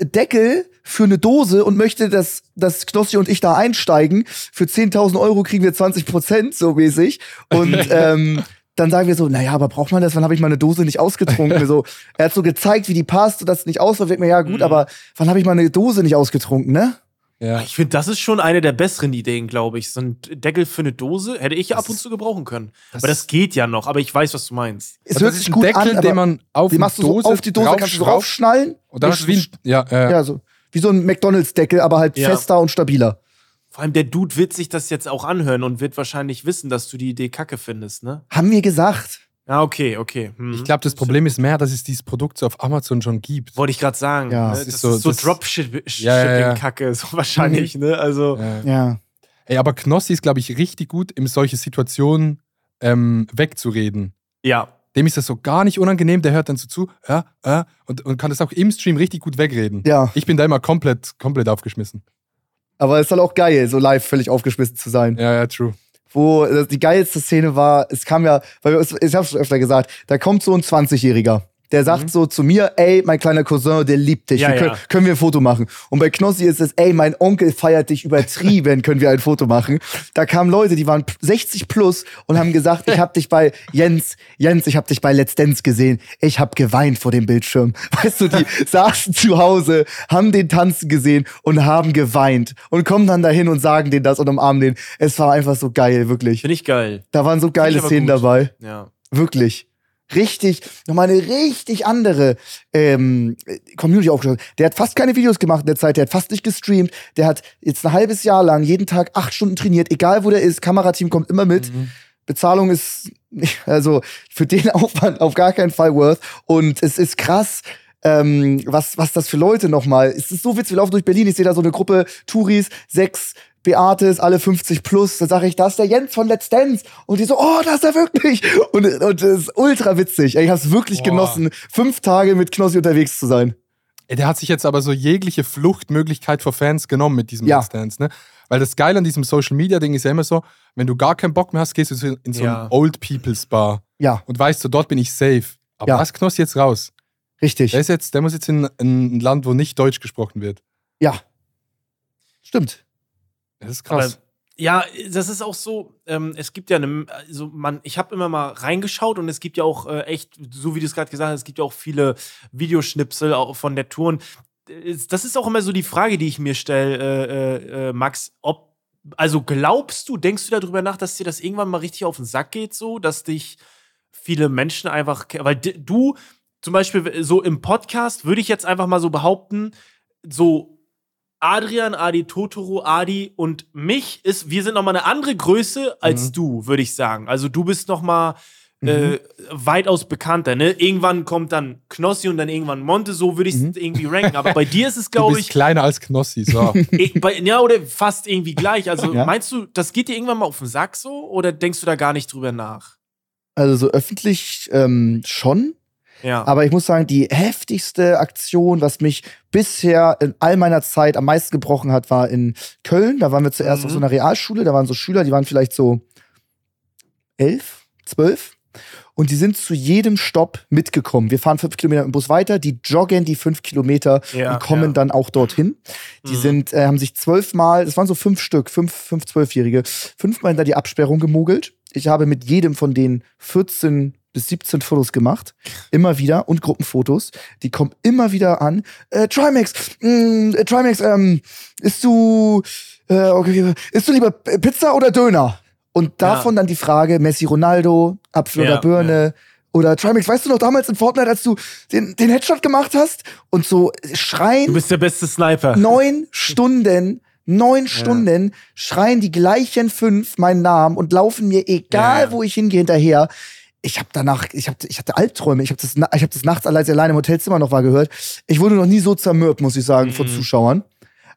Deckel für eine Dose und möchte, dass, dass Knossi und ich da einsteigen. Für 10.000 Euro kriegen wir 20 Prozent, so mäßig. Und ähm, dann sagen wir so, naja, aber braucht man das? Wann habe ich meine Dose nicht ausgetrunken? So, er hat so gezeigt, wie die passt und das nicht aus war. Denkt mir, ja gut, Mhm. aber wann habe ich meine Dose nicht ausgetrunken, ne? ja. Ich finde, das ist schon eine der besseren Ideen, glaube ich. So ein Deckel für eine Dose hätte ich ab und ist- zu gebrauchen können. das aber das geht ja noch, aber ich weiß, was du meinst. Es Also hört das sich ist gut ein Deckel, an, aber den man auf die die machst du so Dose auf die Dose, kannst du draufschnallen. Und dann du wie ein, ja, ja, ja, so. Wie so ein McDonalds-Deckel, aber halt Ja. fester und stabiler. Vor allem der Dude wird sich das jetzt auch anhören und wird wahrscheinlich wissen, dass du die Idee kacke findest, ne? Haben wir gesagt. Ja, okay, okay. Hm. Ich glaube, das Problem ist mehr, dass es dieses Produkt so auf Amazon schon gibt. Wollte ich gerade sagen. Ja. ne? Das Das, ist so- so, Dropshipping-Kacke, so wahrscheinlich, ne? Also, Ja. Ja. Ey, aber Knossi ist, glaube ich, richtig gut, in solche Situationen ähm, wegzureden. ja. Dem ist das so gar nicht unangenehm, der hört dann so zu, ja, ja, und, und kann das auch im Stream richtig gut wegreden. Ja. Ich bin da immer komplett, komplett aufgeschmissen. Aber es ist halt auch geil, so live völlig aufgeschmissen zu sein. Ja, ja, true. Wo äh, die geilste Szene war, es kam ja, weil es- ich hab's schon öfter gesagt, da kommt so ein 20-Jähriger. Der sagt so zu mir, ey, mein kleiner Cousin, der liebt dich. Ja, wir können, ja. können wir ein Foto machen? Und bei Knossi ist es, ey, mein Onkel feiert dich übertrieben, können wir ein Foto machen? Da kamen Leute, die waren 60 plus und haben gesagt, ich hab dich bei Jens, Jens, ich hab dich bei Let's Dance gesehen. Ich hab geweint vor dem Bildschirm. Weißt du, die saßen zu Hause, haben den tanzen gesehen und haben geweint und kommen dann dahin und sagen denen das und umarmen den. Es war einfach so geil, wirklich. Finde ich geil. Da waren so geile Szenen gut. dabei. Ja. Wirklich. Richtig, nochmal eine richtig andere ähm, Community aufgestellt. Der hat fast keine Videos gemacht in der Zeit, der hat fast nicht gestreamt. Der hat jetzt ein halbes Jahr lang jeden Tag acht Stunden trainiert, egal wo der ist. Kamerateam kommt immer mit. Bezahlung ist also für den Aufwand auf gar keinen Fall worth. Und es ist krass, ähm, was, was das für Leute nochmal. Es ist so witzig, wir laufen durch Berlin, ich sehe da so eine Gruppe Touris, sechs Beates, alle 50 plus. Da sage ich, da ist der Jens von Let's Dance. Und die so, oh, da ist er wirklich. Und, und das ist ultra witzig. Ich hab's wirklich Boah. genossen, fünf Tage mit Knossi unterwegs zu sein. Ey, der hat sich jetzt aber so jegliche Fluchtmöglichkeit vor Fans genommen mit diesem Ja. Let's Dance, ne? Weil das Geile an diesem Social Media Ding ist ja immer so, wenn du gar keinen Bock mehr hast, gehst du in so Ja. ein Old People's Bar Ja, und weißt so, dort bin ich safe. Aber Ja. was Knossi jetzt raus? richtig. Der ist jetzt, der muss jetzt in, in ein Land, wo nicht Deutsch gesprochen wird. Ja. Stimmt. Das ist Aber krass. ja, das ist auch so, ähm, es gibt ja eine, also man, ich habe immer mal reingeschaut und es gibt ja auch äh, echt, so wie du es gerade gesagt hast, es gibt ja auch viele Videoschnipsel auch von der Tour. Und äh, das ist auch immer so die Frage, die ich mir stelle, äh, äh, äh, Max, ob, also glaubst du, denkst du darüber nach, dass dir das irgendwann mal richtig auf den Sack geht, so, dass dich viele Menschen einfach, weil du zum Beispiel so im Podcast würde ich jetzt einfach mal so behaupten, so Adrian, Adi, Totoro, Adi und mich ist, wir sind noch mal eine andere Größe als Mhm. du, würde ich sagen. Also du bist noch mal äh, weitaus bekannter. Ne? Irgendwann kommt dann Knossi und dann irgendwann Monte. So würde ich es Mhm. irgendwie ranken. Aber bei dir ist es, glaube ich, kleiner als Knossi, so. bei, ja oder fast irgendwie gleich. Also Ja. meinst du, das geht dir irgendwann mal auf den Sack so oder denkst du da gar nicht drüber nach? Also so öffentlich ähm, schon. Ja. Aber ich muss sagen, die heftigste Aktion, was mich bisher in all meiner Zeit am meisten gebrochen hat, war in Köln. Da waren wir zuerst Mhm. auf so einer Realschule. Da waren so Schüler, die waren vielleicht so elf, zwölf. Und die sind zu jedem Stopp mitgekommen. Wir fahren fünf Kilometer im Bus weiter, die joggen die fünf Kilometer Ja, und kommen ja. dann auch dorthin. Die Mhm. sind, äh, haben sich zwölfmal, es waren so fünf Stück, fünf, fünf Zwölfjährige, fünfmal hinter die Absperrung gemogelt. Ich habe mit jedem von denen 14 bis 17 Fotos gemacht. Immer wieder und Gruppenfotos. Die kommen immer wieder an. Äh, Trimax, mh, äh, Trimax, ähm, isst du, äh, okay, isst du lieber Pizza oder Döner? Und davon dann die Frage, Messi Ronaldo, Apfel Ja, oder Birne. Oder Trimax, weißt du noch damals in Fortnite, als du den, den Headshot gemacht hast? Und so schreien Du bist der beste Sniper. neun Stunden, neun Stunden schreien die gleichen fünf meinen Namen und laufen mir, egal Ja, ja. wo ich hingehe, hinterher. Ich habe danach, ich, hab, ich hatte Albträume. Ich habe das, ich hab das nachts alleine im Hotelzimmer noch war gehört. Ich wurde noch nie so zermürbt, muss ich sagen, von Mhm. Zuschauern.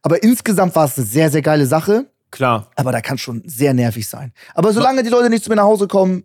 Aber insgesamt war es eine sehr, sehr geile Sache. Klar. Aber da kann schon sehr nervig sein. Aber solange die Leute nicht zu mir nach Hause kommen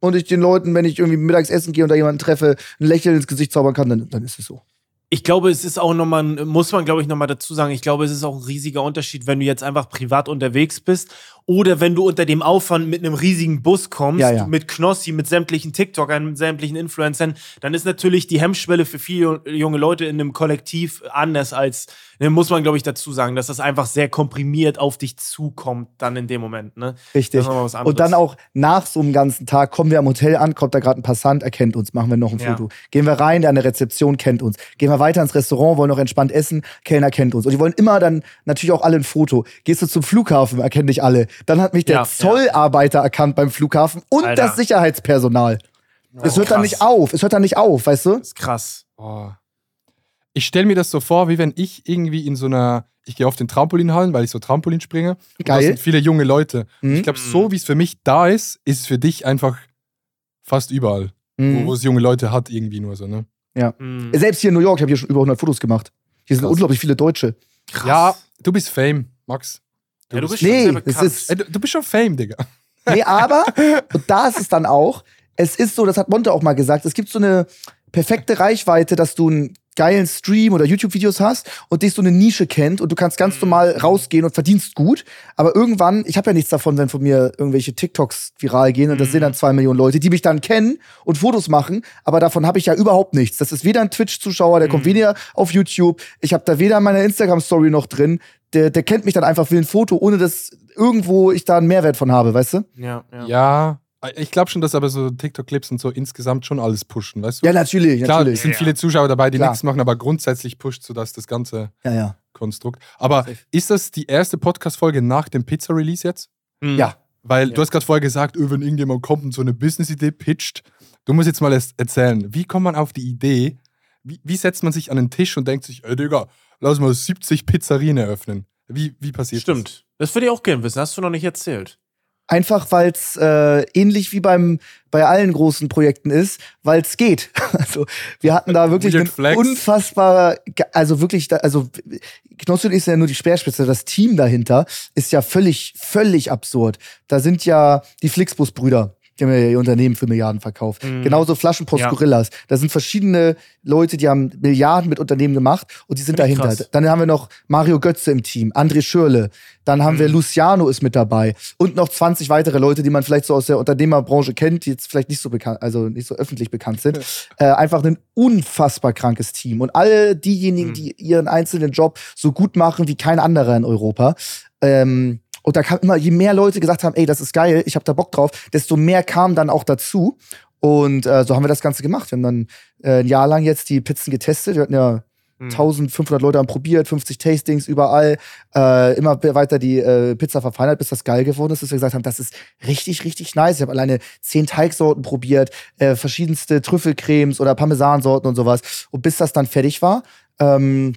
und ich den Leuten, wenn ich irgendwie mittags essen gehe und da jemanden treffe, ein Lächeln ins Gesicht zaubern kann, dann, dann ist es so. Ich glaube, es ist auch nochmal, muss man glaube ich nochmal dazu sagen, ich glaube, es ist auch ein riesiger Unterschied, wenn du jetzt einfach privat unterwegs bist oder wenn du unter dem Aufwand mit einem riesigen Bus kommst, Ja, ja. mit Knossi, mit sämtlichen TikTokern, mit sämtlichen Influencern, dann ist natürlich die Hemmschwelle für viele junge Leute in einem Kollektiv anders als, ne, muss man glaube ich dazu sagen, dass das einfach sehr komprimiert auf dich zukommt dann in dem Moment. Ne? Richtig. Und dann auch nach so einem ganzen Tag kommen wir am Hotel an, kommt da gerade ein Passant, erkennt uns, machen wir noch ein Ja. Foto. Gehen wir rein, der an der Rezeption kennt uns. Gehen wir weiter ins Restaurant, wollen noch entspannt essen, Kellner kennt uns. Und die wollen immer dann natürlich auch alle ein Foto. Gehst du zum Flughafen, erkennen dich alle. Dann hat mich der Ja, Zollarbeiter erkannt beim Flughafen und Alter. das Sicherheitspersonal. es hört dann krass. nicht auf, es hört dann nicht auf, weißt du? Das ist krass. Oh. Ich stelle mir das so vor, wie wenn ich irgendwie in so einer, ich gehe auf den Trampolinhallen, weil ich so Trampolin springe. Und Da Geil. sind viele junge Leute. Mhm. Ich glaube, so wie es für mich da ist, ist es für dich einfach fast überall, wo, Mhm. wo es junge Leute hat, irgendwie nur so, ne? Mhm. Selbst hier in New York, ich habe hier schon über 100 Fotos gemacht. Hier sind Krass. unglaublich viele Deutsche. Krass. Ja, du bist Fame, Max. Ja, du bist schon Nee, es bekannt. ist- Ey, du, du bist schon Fame, Digga. Nee, aber, und da ist es dann auch, es ist so, das hat Monte auch mal gesagt, es gibt so eine perfekte Reichweite, dass du einen geilen Stream oder YouTube-Videos hast und dich so eine Nische kennt und du kannst ganz normal rausgehen und verdienst gut. Aber irgendwann, ich habe ja nichts davon, wenn von mir irgendwelche TikToks viral gehen und das Mhm. sehen dann zwei Millionen Leute, die mich dann kennen und Fotos machen, aber davon habe ich ja überhaupt nichts. Das ist weder ein Twitch-Zuschauer, der kommt Mhm. weder auf YouTube, ich habe da weder meine Instagram-Story noch drin. Der, der kennt mich dann einfach, will ein Foto, ohne dass irgendwo ich da einen Mehrwert von habe, weißt du? Ja, ja. Ja, ich glaube schon, dass aber so TikTok-Clips und so insgesamt schon alles pushen, weißt du? Ja, natürlich, Klar, es natürlich. sind Ja. viele Zuschauer dabei, die Klar. nichts machen, aber grundsätzlich pusht so das, das ganze Ja, ja. Konstrukt. Aber ist das die erste Podcast-Folge nach dem Pizza-Release jetzt? Mhm. Ja. Weil Ja. du hast gerade vorher gesagt, öh, wenn irgendjemand kommt und so eine Business-Idee pitcht, du musst jetzt mal erst erzählen, wie kommt man auf die Idee, wie, wie setzt man sich an den Tisch und denkt sich, ey Digga, lass mal 70 Pizzerien eröffnen. Wie, wie passiert Stimmt. Das würde ich auch gerne wissen. Hast du noch nicht erzählt. Einfach, weil es äh, ähnlich wie beim bei allen großen Projekten ist, weil es geht. Also wir hatten da wirklich einen unfassbar, also wirklich, also Knossi ist ja nur die Speerspitze, das Team dahinter ist ja völlig, völlig absurd. Da sind ja die Flixbus-Brüder, die haben ja ihr Unternehmen für Milliarden verkauft. Mhm. Genauso Flaschenpost Ja. Gorillas. Da sind verschiedene Leute, die haben Milliarden mit Unternehmen gemacht und die sind ich dahinter. krass. Dann haben wir noch Mario Götze im Team, André Schürle, dann haben wir Mhm. Luciano ist mit dabei und noch 20 weitere Leute, die man vielleicht so aus der Unternehmerbranche kennt, die jetzt vielleicht nicht so bekannt, also nicht so öffentlich bekannt sind. Äh, einfach ein unfassbar krankes Team und alle diejenigen, Mhm. die ihren einzelnen Job so gut machen wie kein anderer in Europa. Ähm, und da kam immer, je mehr Leute gesagt haben, ey, das ist geil, ich habe da Bock drauf, desto mehr kam dann auch dazu. Und äh, so haben wir das Ganze gemacht. Wir haben dann äh, ein Jahr lang jetzt die Pizzen getestet. Wir hatten ja Mhm. 1500 Leute haben probiert, 50 Tastings überall, äh, immer weiter die äh, Pizza verfeinert, bis das geil geworden ist, dass wir gesagt haben, das ist richtig, richtig nice. Ich habe alleine zehn Teigsorten probiert, äh, verschiedenste Trüffelcremes oder Parmesansorten und sowas. Und bis das dann fertig war, ähm,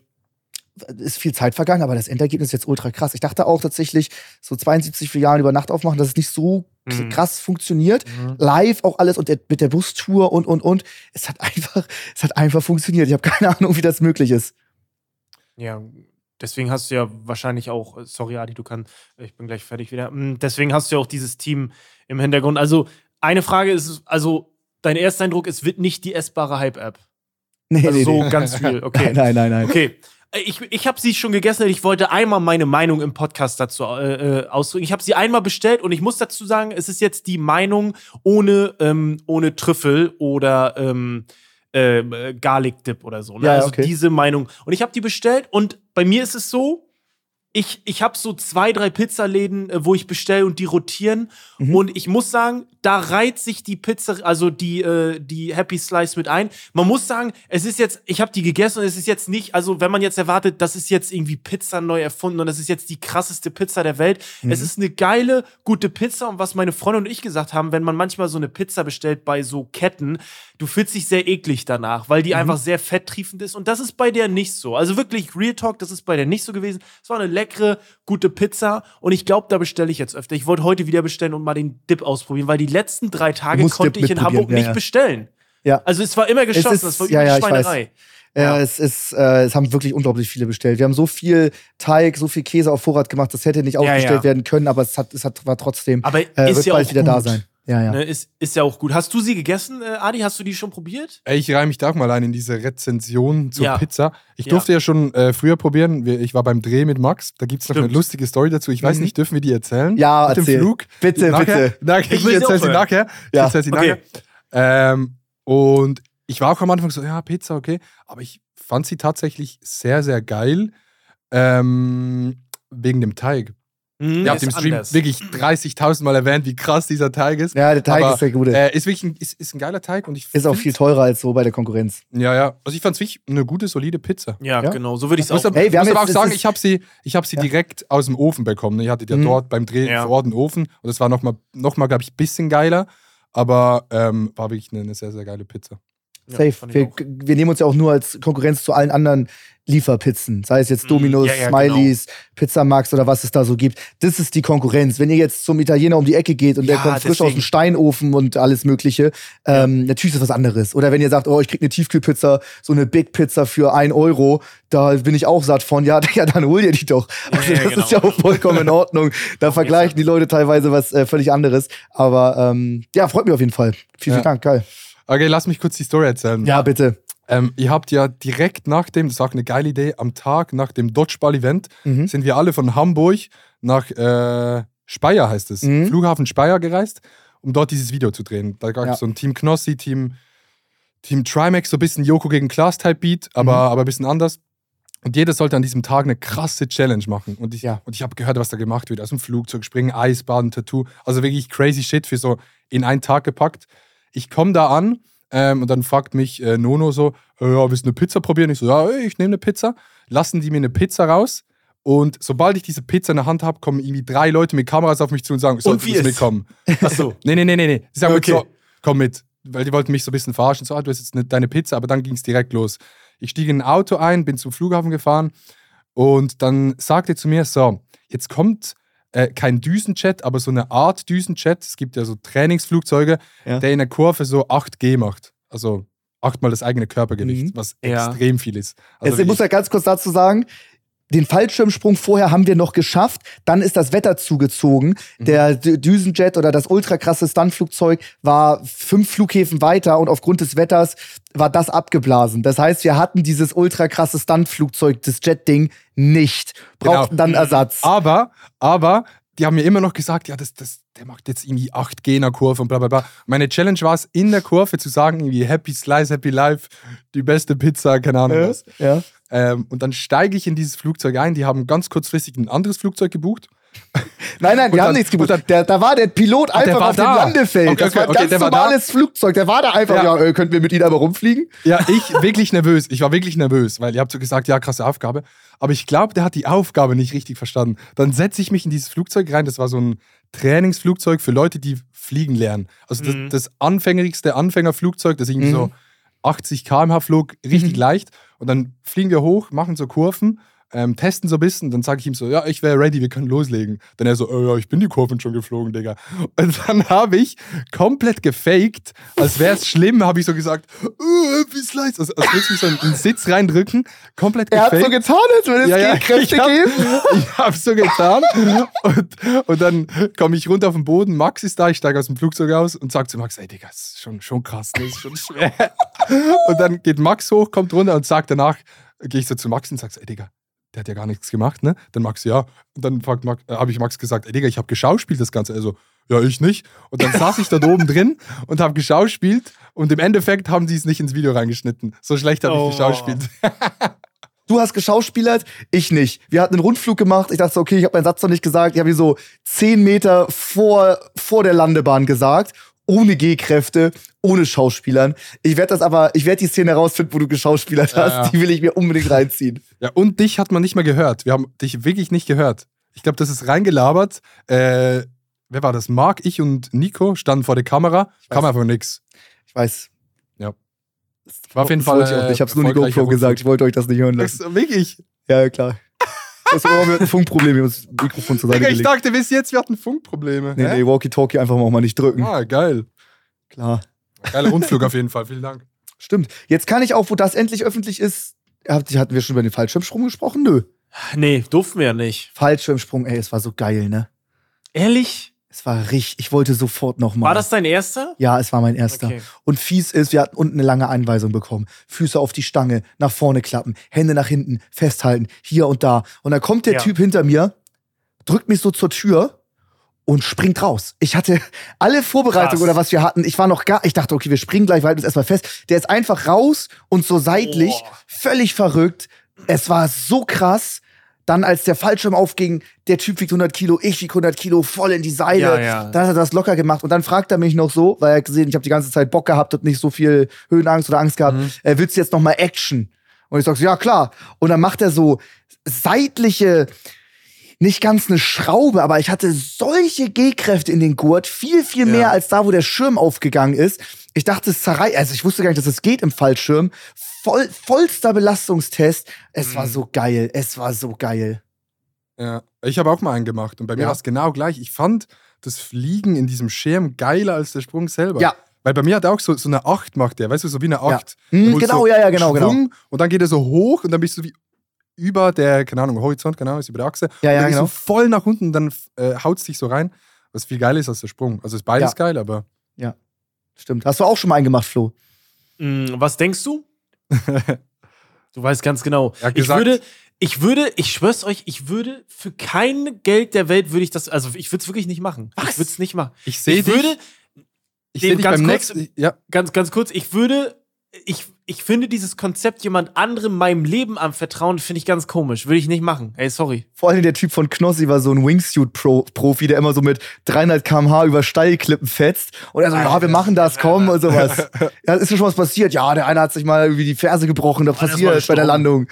ist viel Zeit vergangen, aber das Endergebnis ist jetzt ultra krass. Ich dachte auch tatsächlich, so 72 Filialen über Nacht aufmachen, dass es nicht so Mhm. krass funktioniert. Mhm. Live auch alles und der, mit der Bustour und, und, und. Es hat einfach, es hat einfach funktioniert. Ich habe keine Ahnung, wie das möglich ist. Ja, deswegen hast du ja wahrscheinlich auch, sorry Adi, du kannst, ich bin gleich fertig wieder. Mm, Deswegen hast du ja auch dieses Team im Hintergrund. Also, eine Frage ist, also, dein Ersteindruck, es wird nicht die essbare Hype-App. Nee, Also nee, so nee. ganz viel, okay. Nein, nein, nein, nein. Okay. Äh, Ich, ich habe sie schon gegessen und ich wollte einmal meine Meinung im Podcast dazu äh, äh, ausdrücken. Ich habe sie einmal bestellt und ich muss dazu sagen, es ist jetzt die Meinung ohne, ähm, ohne Trüffel oder ähm, äh, Garlic Dip oder so. Ne? Ja, ja, also okay. diese Meinung. Und ich habe die bestellt und bei mir ist es so, ich, ich habe so zwei, drei Pizzaläden, äh, wo ich bestelle und die rotieren. Mhm. Und ich muss sagen, da reiht sich die Pizza, also die, äh, die Happy Slice mit ein. Man muss sagen, es ist jetzt, ich habe die gegessen und es ist jetzt nicht, also wenn man jetzt erwartet, das ist jetzt irgendwie Pizza neu erfunden und das ist jetzt die krasseste Pizza der Welt. Es ist eine geile, gute Pizza und was meine Freundin und ich gesagt haben, wenn man manchmal so eine Pizza bestellt bei so Ketten, du fühlst dich sehr eklig danach, weil die einfach sehr fetttriefend ist und das ist bei der nicht so. Also wirklich Real Talk, das ist bei der nicht so gewesen. Es war eine leckere, gute Pizza. Und ich glaube, da bestelle ich jetzt öfter. Ich wollte heute wieder bestellen und mal den Dip ausprobieren, weil die letzten drei Tage konnte Dip ich in Hamburg ja, nicht ja. bestellen. Ja. Also es war immer geschlossen, ist- das war ja, ja, Schweinerei. Ja, es ist, äh, es haben wirklich unglaublich viele bestellt. Wir haben so viel Teig, so viel Käse auf Vorrat gemacht, das hätte nicht aufgestellt werden können, aber es hat, es hat, war trotzdem, Aber äh, ist wird ja bald wieder gut. da sein. Ja, ja. Ne, ist, ist ja auch gut. Hast du sie gegessen, äh, Adi? Hast du die schon probiert? Ich reihe mich da auch mal ein in diese Rezension zur Ja. Pizza. Ich Ja. durfte ja schon äh, früher probieren. Ich war beim Dreh mit Max. Da gibt es noch eine Stimmt. lustige Story dazu. Ich weiß Mhm. nicht, dürfen wir die erzählen? Ja, mit erzähl. dem Flug. Bitte, nachher, bitte. Nachher, Ich ich erzähl sie nachher. Ich Ja, erzähl sie okay. nachher. Ähm, und ich war auch am Anfang so, ja, Pizza, okay. Aber ich fand sie tatsächlich sehr, sehr geil. Ähm, wegen dem Teig. Mhm, Ihr habt im Stream anders. wirklich 30.000 Mal erwähnt, wie krass dieser Teig ist. Ja, der Teig Aber, ist der gute. Äh, ist wirklich ein, ist, ist ein geiler Teig und ich ist auch viel teurer als so bei der Konkurrenz. Ja, ja. Also ich fand es wirklich eine gute, solide Pizza. Ja, Ja? genau. So würde ich es Ich muss auch. wir haben muss aber jetzt- auch sagen, das ist- ich habe sie, ich hab sie Ja. direkt aus dem Ofen bekommen. Ihr hattet ja Mhm. dort beim Dreh Ja. vor Ort einen Ofen und das war nochmal, noch mal, glaube ich, ein bisschen geiler. Aber ähm, war wirklich eine, eine sehr, sehr geile Pizza. Ja, Safe. fand ich Wir, auch. wir nehmen uns ja auch nur als Konkurrenz zu allen anderen Lieferpizzen. Sei es jetzt Mhm. Domino's, Ja, ja, Smileys, Pizzamax oder was es da so gibt. Das ist die Konkurrenz. Wenn ihr jetzt zum Italiener um die Ecke geht und der Ja, kommt frisch aus deswegen. dem Steinofen und alles Mögliche, ähm, natürlich ist das was anderes. Oder wenn ihr sagt, oh, ich krieg eine Tiefkühlpizza, so eine Big Pizza für ein Euro, da bin ich auch satt von. Ja, ja dann hol dir die doch. Ja, Also, ja, das genau. ist ja auch vollkommen in Ordnung. Da vergleichen die Leute teilweise was äh, völlig anderes. Aber ähm, ja, freut mich auf jeden Fall. Vielen, Ja. vielen Dank. Geil. Okay, lass mich kurz die Story erzählen. Ja, bitte. Ähm, ihr habt ja direkt nach dem, das ist auch eine geile Idee, am Tag nach dem Dodgeball-Event Mhm. sind wir alle von Hamburg nach äh, Speyer, heißt es, Mhm. Flughafen Speyer gereist, um dort dieses Video zu drehen. Da gab es Ja. so ein Team Knossi, Team, Team Trimax, so ein bisschen Joko gegen Class-Type-Beat, aber, Mhm. aber ein bisschen anders. Und jeder sollte an diesem Tag eine krasse Challenge machen. Und ich, Ja. und ich habe gehört, was da gemacht wird. Aus dem Flugzeug springen, Eisbaden, Tattoo. Also wirklich crazy shit für so in einen Tag gepackt. Ich komme da an ähm, und dann fragt mich äh, Nono so, äh, ja, willst du eine Pizza probieren? Ich so, ja, ich nehme eine Pizza. Lassen die mir eine Pizza raus. Und sobald ich diese Pizza in der Hand habe, kommen irgendwie drei Leute mit Kameras auf mich zu und sagen, Und sollst wie du das ist? mitkommen? Achso. Nee, nee, nee, nee, nee. Sie sagen Okay. mit so, komm mit. Weil die wollten mich so ein bisschen verarschen. So, ah, du hast jetzt eine, deine Pizza, aber dann ging es direkt los. Ich stieg in ein Auto ein, bin zum Flughafen gefahren und dann sagte er zu mir, so, jetzt kommt äh, kein Düsenjet, aber so eine Art Düsenjet. Es gibt ja so Trainingsflugzeuge, Ja. der in der Kurve so 8G macht. Also achtmal das eigene Körpergewicht, Mhm. was Ja. extrem viel ist. Jetzt Also ich muss ja ganz kurz dazu sagen, den Fallschirmsprung vorher haben wir noch geschafft. Dann ist das Wetter zugezogen. Mhm. Der Düsenjet oder das ultra krasse Stuntflugzeug war fünf Flughäfen weiter und aufgrund des Wetters war das abgeblasen. Das heißt, wir hatten dieses ultra krasse Stuntflugzeug, das Jet-Ding, nicht. Brauchten Genau. dann Ersatz. Aber, aber, die haben mir immer noch gesagt, ja, das, das, der macht jetzt irgendwie 8G in der Kurve und bla bla bla. Meine Challenge war es, in der Kurve zu sagen, irgendwie Happy Slice, Happy Life, die beste Pizza, keine Ahnung Ja, was. ja. Ähm, und dann steige ich in dieses Flugzeug ein. Die haben ganz kurzfristig ein anderes Flugzeug gebucht. Nein, nein, wir haben dann- nichts gebucht. dann- Der, da war der Pilot der einfach war auf dem da. Landefeld. Okay, das okay, war ein okay, ganz der war da. normales Flugzeug. Der war da einfach, ja, Ja. äh, könnten wir mit Ihnen einmal rumfliegen? Ja, ich wirklich nervös. Ich war wirklich nervös, weil ihr habt so gesagt, ja, krasse Aufgabe. Aber ich glaube, der hat die Aufgabe nicht richtig verstanden. Dann setze ich mich in dieses Flugzeug rein. Das war so ein Trainingsflugzeug für Leute, die fliegen lernen. Also das, Mhm. das anfängerigste Anfängerflugzeug, das irgendwie Mhm. so 80 km/h flog, richtig Mhm. leicht. Und dann fliegen wir hoch, machen so Kurven. Ähm, testen so ein bisschen, dann sage ich ihm so, ja, ich wäre ready, wir können loslegen. Dann er so, oh, ja, ich bin die Kurven schon geflogen, Digga. Und dann habe ich komplett gefaked, als wäre es schlimm, habe ich so gesagt, oh, wie slice. Also, als würde ich mich so in den Sitz reindrücken, komplett Er hat gefaked. so getan, als würde es Ja, ja, Kräfte ich hab- geben. Ich hab's so getan. Und, und dann komme ich runter auf den Boden. Max ist da, ich steige aus dem Flugzeug aus und sage zu Max, ey Digga, das ist schon, schon krass, das ist schon schwer. Und dann geht Max hoch, kommt runter und sagt danach, gehe ich so zu Max und sage, ey Digga, der hat ja gar nichts gemacht, ne? Dann Max, ja. Und dann Max, äh, habe ich Max gesagt, ey Digga, ich habe geschauspielt das Ganze. Also, ja, ich nicht. Und dann saß ich da oben drin und habe geschauspielt und im Endeffekt haben sie es nicht ins Video reingeschnitten. So schlecht habe Oh. ich geschauspielt. Du hast geschauspielert, ich nicht. Wir hatten einen Rundflug gemacht. Ich dachte okay, ich habe meinen Satz noch nicht gesagt. Ich habe ihn so zehn Meter vor, vor der Landebahn gesagt. Ohne G-Kräfte, ohne Schauspielern. Ich werde das aber, ich werde die Szene herausfinden, wo du geschauspielert Ja, hast. ja. Die will ich mir unbedingt reinziehen. Ja, und dich hat man nicht mehr gehört. Wir haben dich wirklich nicht gehört. Ich glaube, das ist reingelabert. Äh, wer war das? Marc, ich und Nico standen vor der Kamera. Kam einfach nix. Ich weiß. Ja. War auf jeden Fall, Ich, äh, ich habe nur die erfolgreicher GoPro gesagt. Ich wollte euch das nicht hören lassen. wirklich. Ja, klar. Das war wir hatten Funkprobleme, wir haben das Mikrofon zur Seite Digga, ich gelegt. dachte bis jetzt, wir hatten Funkprobleme. Nee, Hä? nee, Walkie-Talkie einfach auch mal nicht drücken. Ah, geil. Klar. Geiler Rundflug auf jeden Fall. Vielen Dank. Stimmt. Jetzt kann ich auch, wo das endlich öffentlich ist, hatten wir schon über den Fallschirmsprung gesprochen? Nö. Nee, durften wir ja nicht. Fallschirmsprung, ey, es war so geil, ne? Ehrlich? Es war richtig, ich wollte sofort nochmal. War das dein erster? Ja, es war mein erster. Okay. Und fies ist, wir hatten unten eine lange Anweisung bekommen. Füße auf die Stange, nach vorne klappen, Hände nach hinten, festhalten, hier und da. Und dann kommt der Ja. Typ hinter mir, drückt mich so zur Tür und springt raus. Ich hatte alle Vorbereitungen Krass. oder was wir hatten. Ich war noch gar, ich dachte, okay, wir springen gleich, wir halten uns erstmal fest. Der ist einfach raus und so seitlich, Boah. völlig verrückt. Es war so krass. Dann, als der Fallschirm aufging, der Typ wiegt 100 Kilo, ich wieg 100 Kilo, voll in die Seile. Ja, ja. Dann hat er das locker gemacht. Und dann fragt er mich noch so, weil er gesehen, ich habe die ganze Zeit Bock gehabt und nicht so viel Höhenangst oder Angst gehabt. Äh, willst du jetzt noch mal Action? Und ich sag so, ja klar. Und dann macht er so seitliche, nicht ganz eine Schraube, aber ich hatte solche G-Kräfte in den Gurt, viel, viel mehr Ja. als da, wo der Schirm aufgegangen ist. Ich dachte, es zerreißt, also ich wusste gar nicht, dass es geht im Fallschirm. Voll, vollster Belastungstest. Es war Mhm. so geil. Es war so geil. Ja, ich habe auch mal einen gemacht und bei mir Ja. war es genau gleich. Ich fand das Fliegen in diesem Schirm geiler als der Sprung selber. Ja. Weil bei mir hat er auch so, so eine 8 macht der, weißt du, so wie eine 8. Hm, Da holst genau, du ja, ja, genau, genau. Schwung Und dann geht er so hoch und dann bist du wie über der, keine Ahnung, Horizont, genau, ist über der Achse. Ja, und ja, dann gehst genau. du voll nach unten und dann äh, haut es dich so rein. Was viel geiler ist als der Sprung. Also ist beides Ja. geil, aber Stimmt. Hast du auch schon mal einen gemacht, Flo? Mm, was denkst du? Du weißt ganz genau. Hat Ich würde, ich würde, ich schwör's euch, ich würde für kein Geld der Welt würde ich das, also ich würde es wirklich nicht machen. Ich Was? würde es nicht machen. ich sehe Ich dich, würde, ich seh dich ganz beim kurz- nächsten. Ja, ganz, ganz kurz, ich würde, ich, ich finde dieses Konzept, jemand anderem meinem Leben anvertrauen, finde ich ganz komisch. Würde ich nicht machen. Ey, sorry. Vor allem der Typ von Knossi war so ein Wingsuit-Profi, der immer so mit 300 km/h über Steilklippen fetzt. Und er so, ja, wir machen das, komm, und sowas. Ja, ist ja schon was passiert. Ja, der eine hat sich mal irgendwie die Ferse gebrochen, war passiert bei der. Landung.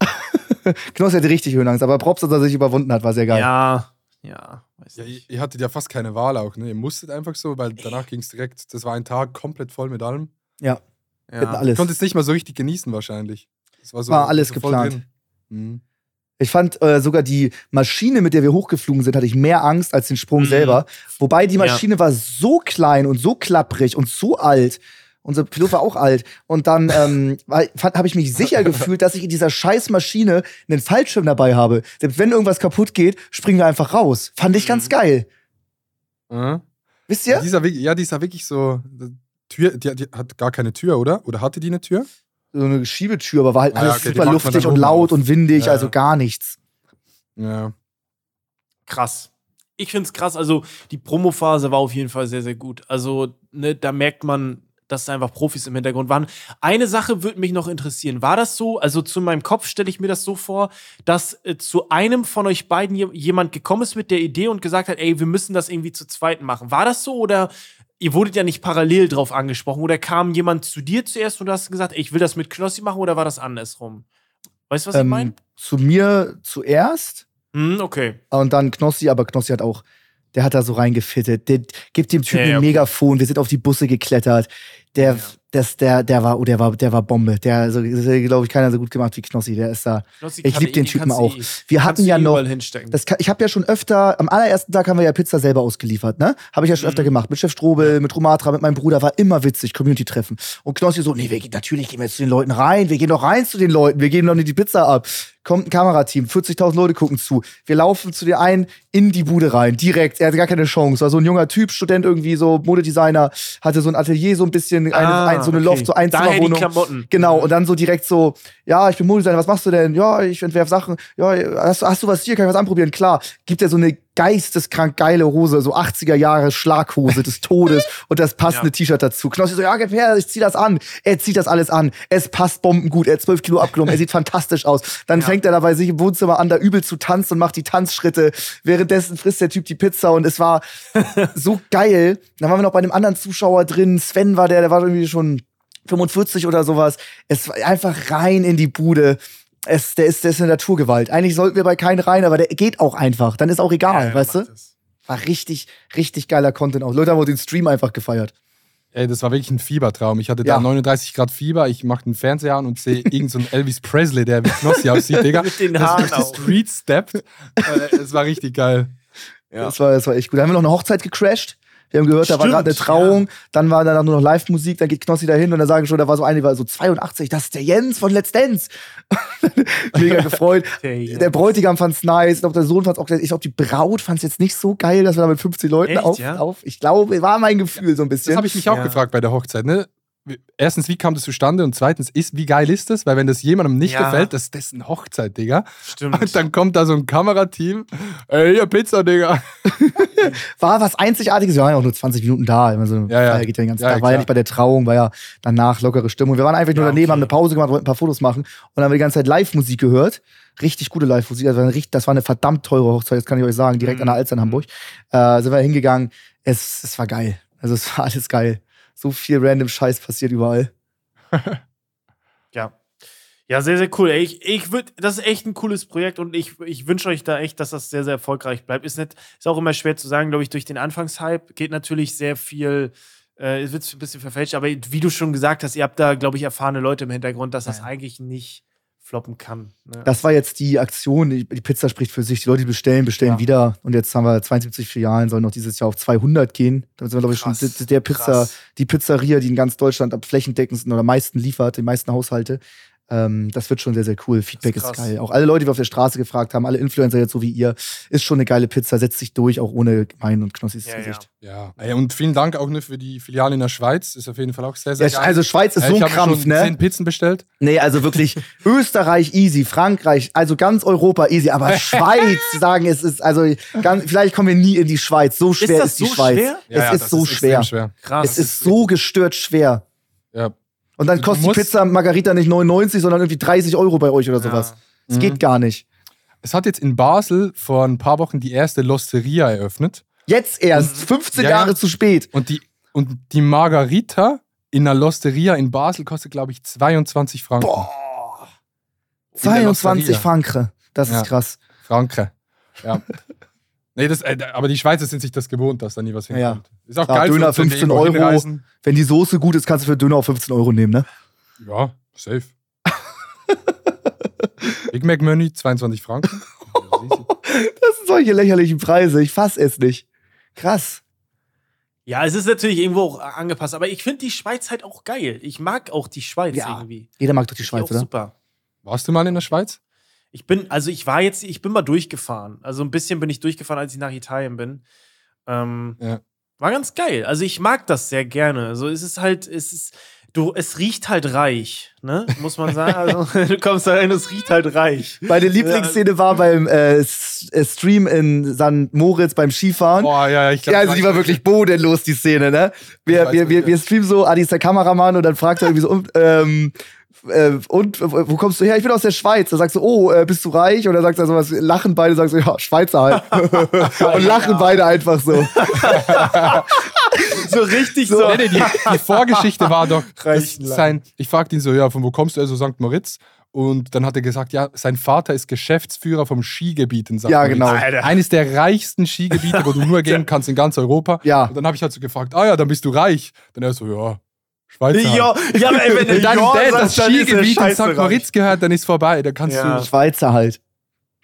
Knossi hatte richtig Höhenangst, aber Props, dass er sich überwunden hat, war sehr geil. Ja, ja, weiß ja ihr hattet ja fast keine Wahl auch. Ne? Ihr musstet einfach so, weil danach ging es direkt. Das war ein Tag komplett voll mit allem. Ja, wir hatten Ja. Ich alles. konnte es nicht mal so richtig genießen, wahrscheinlich. Das war, so, War alles so geplant. Mhm. Ich fand äh, sogar die Maschine, mit der wir hochgeflogen sind, hatte ich mehr Angst als den Sprung Mhm. selber. Wobei die Ja. Maschine war so klein und so klapprig und so alt. Unser Pilot war auch alt. Und dann ähm, habe ich mich sicher gefühlt, dass ich in dieser scheiß Maschine einen Fallschirm dabei habe. Selbst wenn irgendwas kaputt geht, springen wir einfach raus. Fand ich ganz Mhm. geil. Mhm. Wisst Ja? ihr? Dieser, ja, die ist ja wirklich so. Tür, die, die hat gar keine Tür, oder? Oder hatte die eine Tür? So eine Schiebetür, aber war halt Ja, alles okay, super luftig und laut auf. und windig, Ja, also gar nichts. Ja. krass. Ich finde es krass. Also, die Promophase war auf jeden Fall sehr, sehr gut. Also, ne, da merkt man, dass da einfach Profis im Hintergrund waren. Eine Sache würde mich noch interessieren. War das so? Also, zu meinem Kopf stelle ich mir das so vor, dass äh, zu einem von euch beiden je jemand gekommen ist mit der Idee und gesagt hat, ey, wir müssen das irgendwie zu zweit machen. War das so oder ihr wurdet ja nicht parallel drauf angesprochen? Oder kam jemand zu dir zuerst und du hast gesagt, ey, ich will das mit Knossi machen oder war das andersrum? Weißt du, was ich Ähm, meine? zu mir zuerst Hm, okay. Und dann Knossi, aber Knossi hat auch, der hat da so reingefittet. Der gibt dem Typen Ja, ja, ein okay. Megafon, wir sind auf die Busse geklettert. Der, Ja. Das, der, der war, oh, der war, der war Bombe. Der, also, glaube ich, keiner so gut gemacht wie Knossi. Der ist da. Knossi Ich kann lieb den Typen auch. Wir hatten ja noch, das, kann- ich habe ja schon öfter, am allerersten Tag haben wir ja Pizza selber ausgeliefert, ne? Habe ich ja schon öfter Mhm. gemacht. Mit Chef Strobel, mit Romatra, mit meinem Bruder, war immer witzig, Community-Treffen. Und Knossi so, nee, wir gehen, natürlich gehen wir jetzt zu den Leuten rein, wir gehen doch rein zu den Leuten, wir geben doch nicht die Pizza ab. Kommt ein Kamerateam, 40.000 Leute gucken zu. Wir laufen zu dir ein in die Bude rein, direkt. Er hatte gar keine Chance. War so ein junger Typ, Student irgendwie, so Modedesigner, hatte so ein Atelier, so ein bisschen, eine, Ah, ein, so eine okay. Loft, so Einzimmerwohnung. Genau, und dann so direkt so, ja, ich bin Modedesigner, was machst du denn? Ja, ich entwerfe Sachen. Ja, hast, hast du was hier? Kann ich was anprobieren? Klar. Gibt er so eine geisteskrank geile Hose, so 80er Jahre Schlaghose des Todes und das passende Ja. T-Shirt dazu. Knossi so, ja, gib her, ich zieh das an. Er zieht das alles an. Es passt bombengut. Er hat 12 Kilo abgenommen. Er sieht fantastisch aus. Dann Ja. fängt er dabei sich im Wohnzimmer an, da übel zu tanzen und macht die Tanzschritte. Währenddessen frisst der Typ die Pizza und es war so geil. Dann waren wir noch bei einem anderen Zuschauer drin. Sven war der, der war irgendwie schon 45 oder sowas. Es war einfach rein in die Bude. Es, der, ist, der ist eine Naturgewalt. Eigentlich sollten wir bei keinen rein, aber der geht auch einfach. Dann ist auch egal, Ja, weißt du? das. War richtig, richtig geiler Content auch. Leute haben auch den Stream einfach gefeiert. Ey, das war wirklich ein Fiebertraum. Ich hatte da Ja. 39 Grad Fieber, ich mache den Fernseher an und sehe irgendeinen so einen Elvis Presley, der wie Knossi aussieht, Digga. Mit den Das Haaren durch die. Street steppt. Äh, Es war richtig geil. Ja. Das, war, das war echt gut. Da haben wir noch eine Hochzeit gecrashed. Wir haben gehört, da war gerade eine Trauung, dann war da nur noch Live-Musik, dann geht Knossi dahin und dann sagen schon, da war so eine, die war so 82, das ist der Jens von Let's Dance. Mega gefreut. Der. Der Bräutigam fand's nice, ich glaube, der Sohn fand's auch, ich glaube, die Braut fand's jetzt nicht so geil, dass wir da mit 50 Leuten Echt, auf, ja? auf. Ich glaube, war mein Gefühl so ein Das bisschen. habe ich mich auch Ja. gefragt bei der Hochzeit. Ne? Erstens, wie kam das zustande? Und zweitens, ist, wie geil ist das? Weil wenn das jemandem nicht Ja. gefällt, das ist dessen Hochzeit, Digga. Stimmt. Und dann kommt da so ein Kamerateam. Ey, hier Pizza, Digga. war was Einzigartiges. Wir waren ja auch nur 20 Minuten da. Immer so, Ja, ja. Feier geht ja den ganzen Ja, Tag. War ja nicht bei der Trauung, war ja danach lockere Stimmung. Wir waren einfach nur Ja, daneben, okay. haben eine Pause gemacht, wollten ein paar Fotos machen und dann haben wir die ganze Zeit Live-Musik gehört. Richtig gute Live-Musik. Das war, eine, richt- das war eine verdammt teure Hochzeit, das kann ich euch sagen. Direkt Mhm. an der Alster in Hamburg. Äh, sind wir hingegangen. Es, es war geil. Also es war alles geil. So viel random Scheiß passiert überall. Ja. Ja, sehr, sehr cool. Ey, ich, ich würd, das ist echt ein cooles Projekt und ich, ich wünsche euch da echt, dass das sehr, sehr erfolgreich bleibt. Ist, nicht, ist auch immer schwer zu sagen, glaube ich, durch den Anfangshype geht natürlich sehr viel, äh, es wird ein bisschen verfälscht, aber wie du schon gesagt hast, ihr habt da, glaube ich, erfahrene Leute im Hintergrund, dass das Ja. eigentlich nicht floppen kann. Ne? Das war jetzt die Aktion. Die, Pizza spricht für sich. Die Leute, bestellen, bestellen Ja. wieder. Und jetzt haben wir 72 Filialen, sollen noch dieses Jahr auf 200 gehen. Damit sind wir, glaube ich, schon der Pizza, krass. die Pizzeria, die in ganz Deutschland am flächendeckendsten oder am meisten liefert, die meisten Haushalte. Ähm, das wird schon sehr, sehr cool. Feedback ist, ist geil. Auch alle Leute, die wir auf der Straße gefragt haben, alle Influencer jetzt so wie ihr, ist schon eine geile Pizza, setzt sich durch, auch ohne mein und Knossis Ja, ja. Gesicht. Ja. Ey, und vielen Dank auch nur für die Filiale in der Schweiz. Ist auf jeden Fall auch sehr, sehr Ja, geil. also Schweiz ist Ey, so ich ein Krampf, schon ne? zehn Pizzen bestellt. Nee, also wirklich Österreich easy, Frankreich, also ganz Europa easy, aber Schweiz sagen, es ist, also ganz, vielleicht kommen wir nie in die Schweiz. So schwer ist, das die so Schweiz. schwer? Es ist das so extrem schwer. schwer. Krass. Es ist so gestört schwer. Ja. Und dann kostet die Pizza Margarita nicht 99, sondern irgendwie 30 Euro bei euch oder sowas. Das Mhm. geht gar nicht. Es hat jetzt in Basel vor ein paar Wochen die erste Losteria eröffnet. Jetzt erst, 15 Ja, ja. Jahre zu spät. Und die, und die Margarita in einer Losteria in Basel kostet, glaube ich, 22 Franken. Boah. In der 22 Losteria. Franken. Das Ja. ist krass. Franken. Ja. nee, das, äh, aber die Schweizer sind sich das gewohnt, dass da nie was Ja. hinkommt. Ist auch Klar, geil Döner für- wenn wir 15 irgendwo Euro. hinreisen. Wenn die Soße gut ist, kannst du für Döner auch 15 Euro nehmen, ne? Ja, safe. Big Mac Menü, 22 Franken. Das sind solche lächerlichen Preise. Ich fass es nicht. Krass. Ja, es ist natürlich irgendwo auch angepasst, aber ich finde die Schweiz halt auch geil. Ich mag auch die Schweiz Ja, irgendwie. Jeder mag doch die Schweiz, auch oder? Super. Warst du mal in der Schweiz? Ich bin, also ich war jetzt, ich bin mal durchgefahren. Also ein bisschen bin ich durchgefahren, als ich nach Italien bin. Ähm, Ja. War ganz geil. Also ich mag das sehr gerne. Also es ist halt, es ist, du, es riecht halt reich, ne? Muss man sagen. Also du kommst da rein, es riecht halt reich. Meine Lieblingsszene war beim äh, äh, Stream in St. Moritz beim Skifahren. Boah, ja, ich glaub, ja, also die war wirklich bodenlos, die Szene, ne? Wir, wir, wir, wir streamen so, Adi ist der Kameramann und dann fragt er irgendwie so, ähm, äh, und wo wo kommst du her? Ich bin aus der Schweiz. Da sagst du, oh, äh, bist du reich? Und dann sagt er sowas, lachen beide, sagen so, ja, Schweizer halt. und lachen beide einfach so. So richtig so. Nee, nee, die, die Vorgeschichte war doch, sein, ich fragte ihn so, ja, von wo kommst du? Also St. Moritz. Und dann hat er gesagt, ja, sein Vater ist Geschäftsführer vom Skigebiet in St. Ja, genau. Alter. Eines der reichsten Skigebiete, wo du nur gehen kannst in ganz Europa. Ja. Und dann habe ich halt so gefragt, ah ja, dann bist du reich. Dann er so, ja, Schweizer. Ja, ja, aber ey, wenn du Wenn dann ja der, sagst, das dann Skigebiet in St. Moritz gehört, dann ist vorbei. Da kannst Ja. Schweizer halt.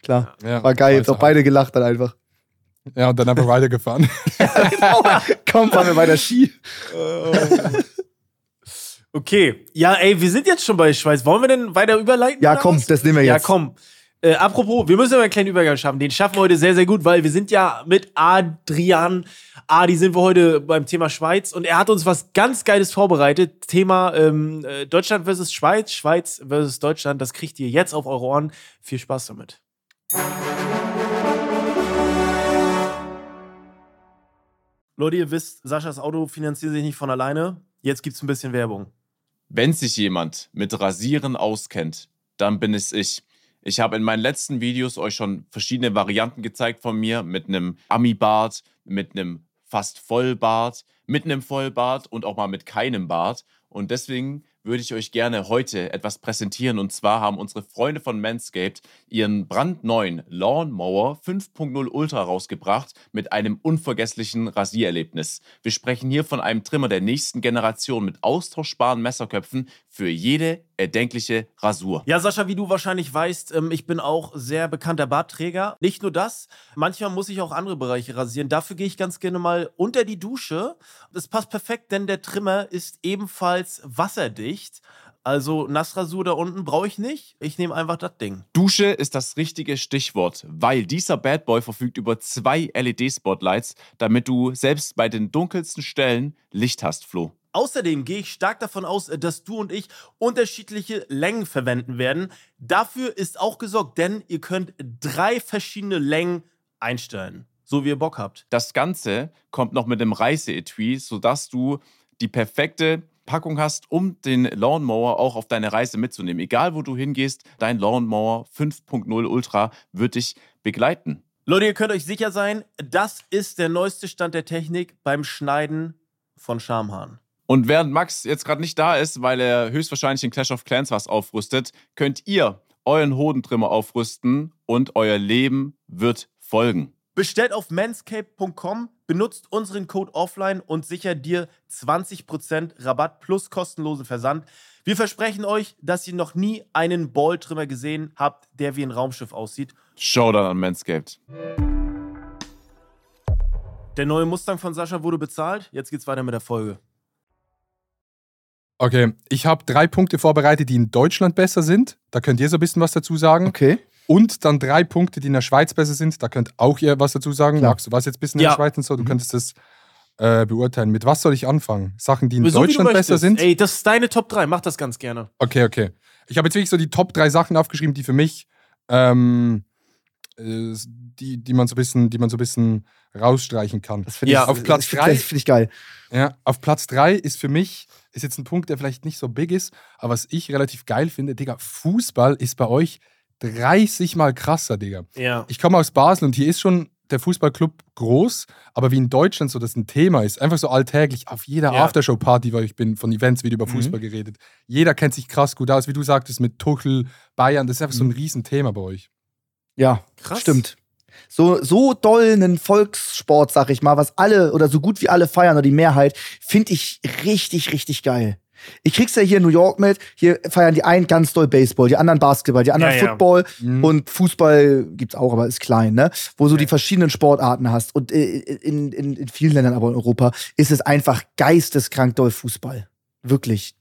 Klar. du. Ja, War geil. Schweizer Doch beide gelacht dann einfach. halt. Ja, und dann einfach weitergefahren. Komm, fahren wir weiter Ski. Okay. Ja, ey, wir sind jetzt schon bei Schweiz. Wollen wir denn weiter überleiten? Ja, komm, was? das nehmen wir Ja, jetzt. komm. Äh, apropos, wir müssen aber einen kleinen Übergang schaffen. Den schaffen wir heute sehr, sehr gut, weil wir sind ja mit Adrian Adi sind wir heute beim Thema Schweiz und er hat uns was ganz Geiles vorbereitet. Thema ähm, äh, Deutschland versus Schweiz, Schweiz versus Deutschland. Das kriegt ihr jetzt auf eure Ohren. Viel Spaß damit. Leute, ihr wisst, Saschas Auto finanziert sich nicht von alleine. Jetzt gibt's ein bisschen Werbung. Wenn sich jemand mit Rasieren auskennt, dann bin es ich. Ich habe in meinen letzten Videos euch schon verschiedene Varianten gezeigt von mir mit einem Ami-Bart, mit einem fast Vollbart, mit einem Vollbart und auch mal mit keinem Bart. Und deswegen würde ich euch gerne heute etwas präsentieren. Und zwar haben unsere Freunde von Manscaped ihren brandneuen Lawnmower 5.0 Ultra rausgebracht mit einem unvergesslichen Rasiererlebnis. Wir sprechen hier von einem Trimmer der nächsten Generation mit austauschbaren Messerköpfen für jede erdenkliche Rasur. Ja, Sascha, wie du wahrscheinlich weißt, ähm, ich bin auch sehr bekannter Bartträger. Nicht nur das, manchmal muss ich auch andere Bereiche rasieren. Dafür gehe ich ganz gerne mal unter die Dusche. Das passt perfekt, denn der Trimmer ist ebenfalls wasserdicht. Also Nassrasur da unten brauche ich nicht. Ich nehme einfach das Ding. Dusche ist das richtige Stichwort, weil dieser Bad Boy verfügt über zwei LED-Spotlights, damit du selbst bei den dunkelsten Stellen Licht hast, Flo. Außerdem gehe ich stark davon aus, dass du und ich unterschiedliche Längen verwenden werden. Dafür ist auch gesorgt, denn ihr könnt drei verschiedene Längen einstellen, so wie ihr Bock habt. Das Ganze kommt noch mit dem Reiseetui, sodass du die perfekte Packung hast, um den Lawnmower auch auf deine Reise mitzunehmen. Egal wo du hingehst, dein Lawnmower 5.0 Ultra wird dich begleiten. Leute, ihr könnt euch sicher sein, das ist der neueste Stand der Technik beim Schneiden von Schamhaaren. Und während Max jetzt gerade nicht da ist, weil er höchstwahrscheinlich in Clash of Clans was aufrüstet, könnt ihr euren Hodentrimmer aufrüsten und euer Leben wird folgen. Bestellt auf manscape.com, benutzt unseren Code offline und sichert dir 20% Rabatt plus kostenlosen Versand. Wir versprechen euch, dass ihr noch nie einen Balltrimmer gesehen habt, der wie ein Raumschiff aussieht. Showdown an Manscaped. Der neue Mustang von Sascha wurde bezahlt. Jetzt geht's weiter mit der Folge. Okay, ich habe drei Punkte vorbereitet, die in Deutschland besser sind. Da könnt ihr so ein bisschen was dazu sagen. Okay. Und dann drei Punkte, die in der Schweiz besser sind. Da könnt auch ihr was dazu sagen. Klar. Max, du warst jetzt ein bisschen in Ja. der Schweiz und so. Du Mhm. könntest das äh, beurteilen. Mit was soll ich anfangen? Sachen, die in So Deutschland besser sind? Ey, das ist deine Top 3. Mach das ganz gerne. Okay, okay. Ich habe jetzt wirklich so die Top drei Sachen aufgeschrieben, die für mich, ähm, äh, die, die man so ein bisschen, die man so ein bisschen rausstreichen kann. Das finde Ja, ich, auf Platz find- drei- Das finde ich geil. Ja, auf Platz drei ist für mich, ist jetzt ein Punkt, der vielleicht nicht so big ist, aber was ich relativ geil finde, Digga, Fußball ist bei euch 30 mal krasser, Digga. Ja. Ich komme aus Basel und hier ist schon der Fußballclub groß, aber wie in Deutschland so das ein Thema ist, einfach so alltäglich, auf jeder Ja. Aftershow-Party, weil ich bin, von Events wird über Mhm. Fußball geredet. Jeder kennt sich krass gut aus, wie du sagtest, mit Tuchel, Bayern, das ist einfach so ein Mhm. Riesenthema bei euch. Ja, Krass. stimmt. So, so doll einen Volkssport, sag ich mal, was alle oder so gut wie alle feiern oder die Mehrheit, finde ich richtig, richtig geil. Ich krieg's ja hier in New York mit. Hier feiern die einen ganz doll Baseball, die anderen Basketball, die anderen Ja, ja. Football Mhm. und Fußball gibt's auch, aber ist klein, ne? Wo so Ja. die verschiedenen Sportarten hast. Und äh, in, in, in vielen Ländern, aber in Europa, ist es einfach geisteskrank doll Fußball. Wirklich.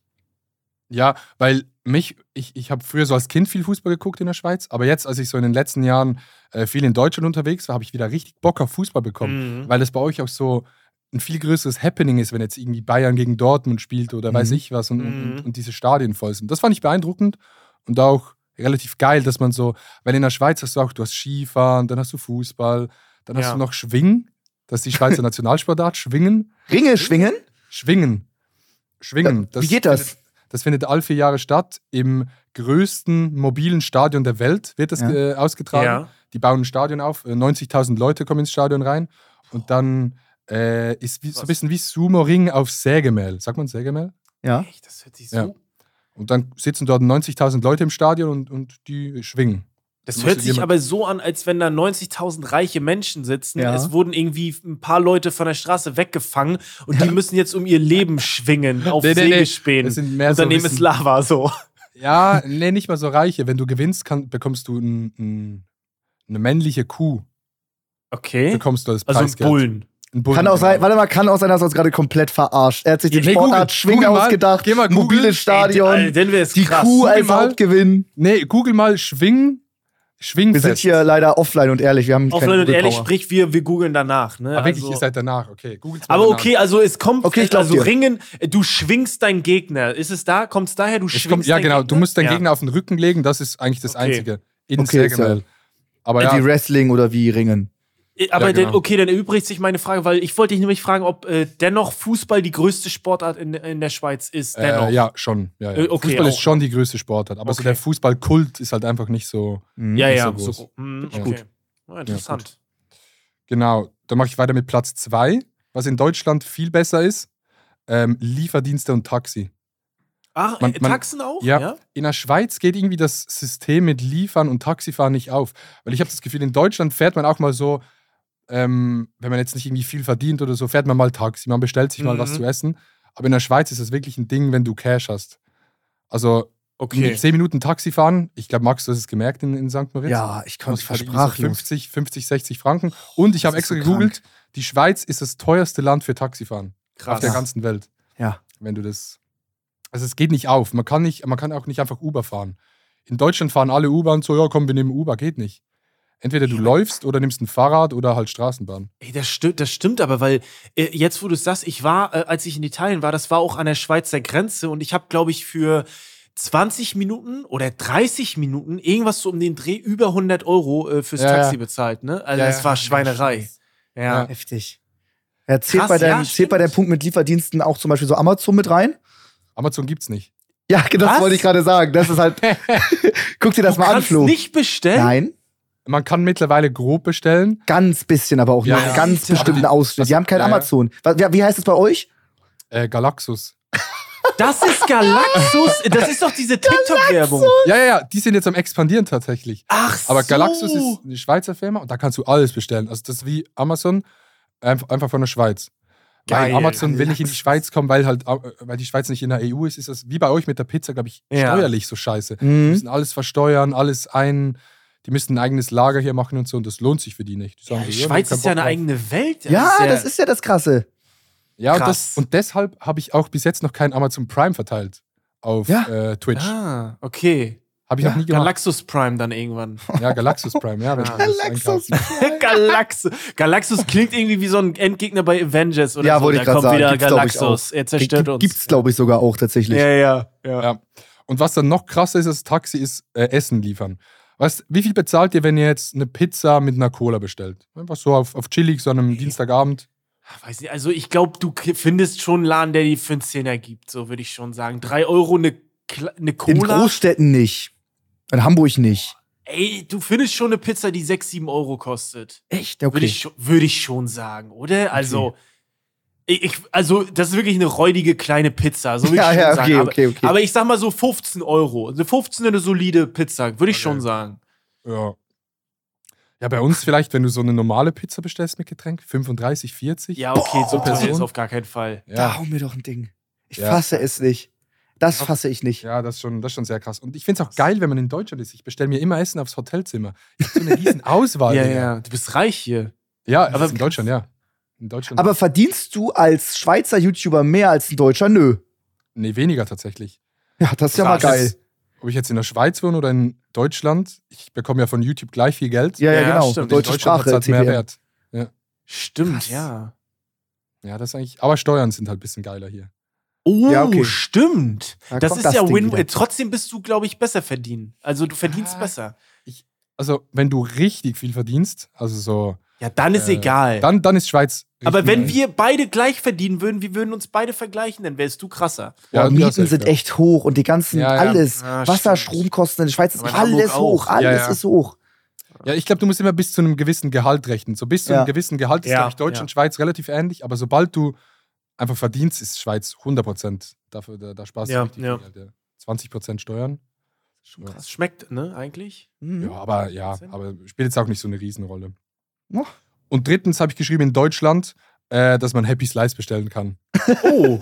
Ja, weil mich, ich, ich habe früher so als Kind viel Fußball geguckt in der Schweiz, aber jetzt, als ich so in den letzten Jahren äh, viel in Deutschland unterwegs war, habe ich wieder richtig Bock auf Fußball bekommen. Mhm. weil das bei euch auch so ein viel größeres Happening ist, wenn jetzt irgendwie Bayern gegen Dortmund spielt oder weiß Mhm. ich was und, Mhm. und, und diese Stadien voll sind. Das fand ich beeindruckend und auch relativ geil, dass man so, weil in der Schweiz hast du auch, du hast Skifahren, dann hast du Fußball, dann hast Ja. du noch Schwingen, das ist die Schweizer Nationalsportart, Schwingen, Ringe schwingen? Schwingen, Schwingen. Wie geht das? Findet, das findet alle vier Jahre statt. Im größten mobilen Stadion der Welt wird das Ja. äh, ausgetragen. Ja. Die bauen ein Stadion auf, äh, 90.000 Leute kommen ins Stadion rein und dann äh, ist wie, so ein bisschen wie Sumo-Ring auf Sägemehl. Sagt man Sägemehl? Ja. Echt, das hört sich so. Ja. Und dann sitzen dort 90.000 Leute im Stadion und, und die schwingen. Das hört sich aber so an, als wenn da 90.000 reiche Menschen sitzen. Ja. Es wurden irgendwie ein paar Leute von der Straße weggefangen und die müssen jetzt um ihr Leben schwingen auf Nee, nee, nee. Sägespänen. Das sind mehr und so daneben bisschen- ist Lava so. Ja, nee, nicht mal so reiche. Wenn du gewinnst, kann, bekommst du ein, ein, eine männliche Kuh. Okay. Bekommst du als Also Preisgeld. Ein Bullen, Kann auch sein, warte mal, kann auch sein, dass er uns gerade komplett verarscht. Er hat sich die Nee, Sportart Google- Schwingen Google mal, ausgedacht, geh mal googeln. mobiles Stadion, Ey, denn wäre es die krass. Kuh Google als mal. Hauptgewinn. Nee, google mal Schwing, Schwingfest. Wir sind hier leider offline und ehrlich, wir haben keine Offline und ehrlich, sprich, wir, wir googeln danach. Ne? Aber wirklich, also, ihr seid danach. Okay, googelt mal aber danach. okay, also es kommt, Okay, ich also dir. Ringen, du schwingst deinen Gegner. Ist es da? Kommt es daher, du Es schwingst kommt, ja, genau. Gegner? Du musst deinen Ja. Gegner auf den Rücken legen, das ist eigentlich das Okay. Einzige. In Okay, Sägemehl. Aber ja, Wie Wrestling oder wie Ringen. Aber Ja, genau. dann, okay, dann erübrigt sich meine Frage, weil ich wollte dich nämlich fragen, ob äh, dennoch Fußball die größte Sportart in, in der Schweiz ist. Dennoch. äh, ja, schon. Ja, ja. Äh, okay, Fußball ist auch. schon die größte Sportart, aber so Okay. der Fußballkult ist halt einfach nicht so. Mhm. ja, nicht ja. so groß. So, Ja. okay. Ja, interessant. Genau. Dann mache ich weiter mit Platz zwei, was in Deutschland viel besser ist. Ähm, Lieferdienste und Taxi. Ach, Man- äh, man- Taxen auch? Ja. In der Schweiz geht irgendwie das System mit Liefern und Taxifahren nicht auf. Weil ich habe das Gefühl, in Deutschland fährt man auch mal so, ähm, wenn man jetzt nicht irgendwie viel verdient oder so, fährt man mal Taxi, man bestellt sich mal was Mhm. zu essen. Aber in der Schweiz ist das wirklich ein Ding, wenn du Cash hast. Also Okay. mit 10 Minuten Taxi fahren, ich glaube, Max, du hast es gemerkt in, in St. Moritz. Ja, ich irgendwie so sprachlos. 50, 50, 60 Franken. Und ich habe extra so gegoogelt, die Schweiz ist das teuerste Land für Taxifahren auf Krass. der ganzen Welt. Ja. Wenn du das. Also es geht nicht auf. Man kann, nicht, man kann auch nicht einfach Uber fahren. In Deutschland fahren alle Uber und so, ja komm, wir nehmen Uber. Geht nicht. Entweder du läufst oder nimmst ein Fahrrad oder halt Straßenbahn. Ey, das stimmt, das stimmt aber, weil äh, jetzt, wo du es sagst, ich war, äh, als ich in Italien war, das war auch an der Schweizer Grenze und ich habe, glaube ich, für 20 Minuten oder 30 Minuten irgendwas so um den Dreh über 100 Euro äh, fürs Ja, ja. Taxi bezahlt, ne? Also Ja, das ja. war Schweinerei. Ja. Ja. Heftig. Ja, zählt, Krass, bei deinem, ja, zählt bei deinem Punkt mit Lieferdiensten auch zum Beispiel so Amazon mit rein? Amazon gibt's nicht. Ja, das Was? wollte ich gerade sagen. Das ist halt. Guck dir das du mal an, Flo. nicht bestellen? Nein, Man kann mittlerweile grob bestellen. ganz bisschen, aber auch Ja, nur ja. ganz bestimmten Ausschnitt. Die haben kein Ja, ja. Amazon. Wie, wie heißt es bei euch? Äh, Galaxus. Das ist Galaxus. Das ist doch diese TikTok-Werbung. Ja, ja, ja, die sind jetzt am expandieren tatsächlich. Ach Aber so. Galaxus ist eine Schweizer Firma und da kannst du alles bestellen. Also das ist wie Amazon, einfach, von der Schweiz. Geil. Weil Amazon will nicht in die. Schweiz kommen, weil halt, äh, weil die Schweiz nicht in der EU ist, ist das wie bei euch mit der Pizza, glaube ich, Ja. steuerlich so scheiße. Die Mhm. müssen alles versteuern, alles ein, die müssen ein eigenes Lager hier machen und so und das lohnt sich für die nicht. Die Ja, sagen die so, Schweiz ist ja eine drauf. eigene Welt. Ja, das ist ja das Krasse. Ja, und, das, und deshalb habe ich auch bis jetzt noch kein Amazon Prime verteilt auf Ja. äh, Twitch. Ah, okay. Habe ich Ja, noch nie gemacht. Galaxus Prime dann irgendwann. ja, Galaxus Prime, ja. wenn Ja. das Galaxus. Galaxus. Galaxus klingt irgendwie wie so ein Endgegner bei Avengers oder Ja, so. wollte da ich kommt sagen. wieder Gibt's, Galaxus. Er zerstört uns. Gibt's, glaube ich, sogar auch tatsächlich. Ja, ja, ja. Ja. Und was dann noch krasser ist als Taxi, ist äh, Essen liefern. Weißt, wie viel bezahlt ihr, wenn ihr jetzt eine Pizza mit einer Cola bestellt? Einfach so auf, auf chillig, so einem Dienstagabend. Weiß nicht, also ich glaube, du findest schon einen Laden, der die für einen Zehner gibt, so würde ich schon sagen. Drei Euro eine, eine In Cola. Großstädten nicht. In Hamburg nicht. Ey, du findest schon eine Pizza, die 6, 7 Euro kostet. Echt? Würde Okay. ich, schon- würde ich schon sagen, oder? Also, ich, also, das ist wirklich eine räudige kleine Pizza. So würde Ja, ich schon ja, sagen. okay, aber, okay, okay. aber ich sag mal so 15 Euro. Eine 15 eine solide Pizza, würde ich Okay. schon sagen. Ja. Ja, bei uns vielleicht, wenn du so eine normale Pizza bestellst mit Getränk, 35, 40. Ja, okay, so Boah. teuer ist auf gar keinen Fall. Da Ja, hau mir doch ein Ding. Ich Ja. fasse es nicht. Das fasse ich nicht. ja das, ist schon, das ist schon sehr krass. Und ich finde es auch geil, wenn man in Deutschland ist. Ich bestelle mir immer Essen aufs Hotelzimmer. Ich habe so eine riesen Auswahl. Ja, ja, du bist reich hier. Ja, Aber- aber in Deutschland, ja. In Deutschland. Aber verdienst du als Schweizer YouTuber mehr als ein Deutscher? Nö. nee, weniger tatsächlich. Ja, das ist ja mal geil. Ob ich jetzt in der Schweiz wohne oder in Deutschland, ich bekomme ja von YouTube gleich viel Geld. Ja, ja, Ja, genau. stimmt. Deutsche in Deutschland Sprache. hat's halt mehr. Wert. Stimmt, Krass. ja. Ja, das ist eigentlich. Aber Steuern sind halt ein bisschen geiler hier. Oh, Ja, okay. stimmt. Da das ist das ja Ding Win. wieder. äh, Trotzdem bist du, glaube ich, besser verdienen. Also du verdienst Ah, besser. Also, wenn du richtig viel verdienst, also so, Ja, dann ist Äh, egal. dann, dann ist Schweiz. Aber wenn wir beide gleich verdienen würden, wir würden uns beide vergleichen, dann wärst du krasser. Ja, Boah, Mieten sind ja. echt hoch und die ganzen, Ja, ja. alles. Ah, Wasser. Stromkosten in der Schweiz ist alles hoch. Alles Ja, ja. ist hoch. Ja, ich glaube, du musst immer bis zu einem gewissen Gehalt rechnen. So bis zu Ja. einem gewissen Gehalt ist, Ja, glaube ich, Deutschland, Schweiz relativ ähnlich. Aber sobald du einfach verdienst, ist Schweiz 100 Prozent. Dafür, da, da sparst Ja, du richtig ja. viel Geld. Ja. 20 Prozent Steuern. Schon Ja. krass. Schmeckt, ne, eigentlich? Mhm. Ja, aber ja, aber spielt jetzt auch nicht so eine Riesenrolle. Ja. Und drittens habe ich geschrieben in Deutschland, äh, dass man Happy Slice bestellen kann. Oh,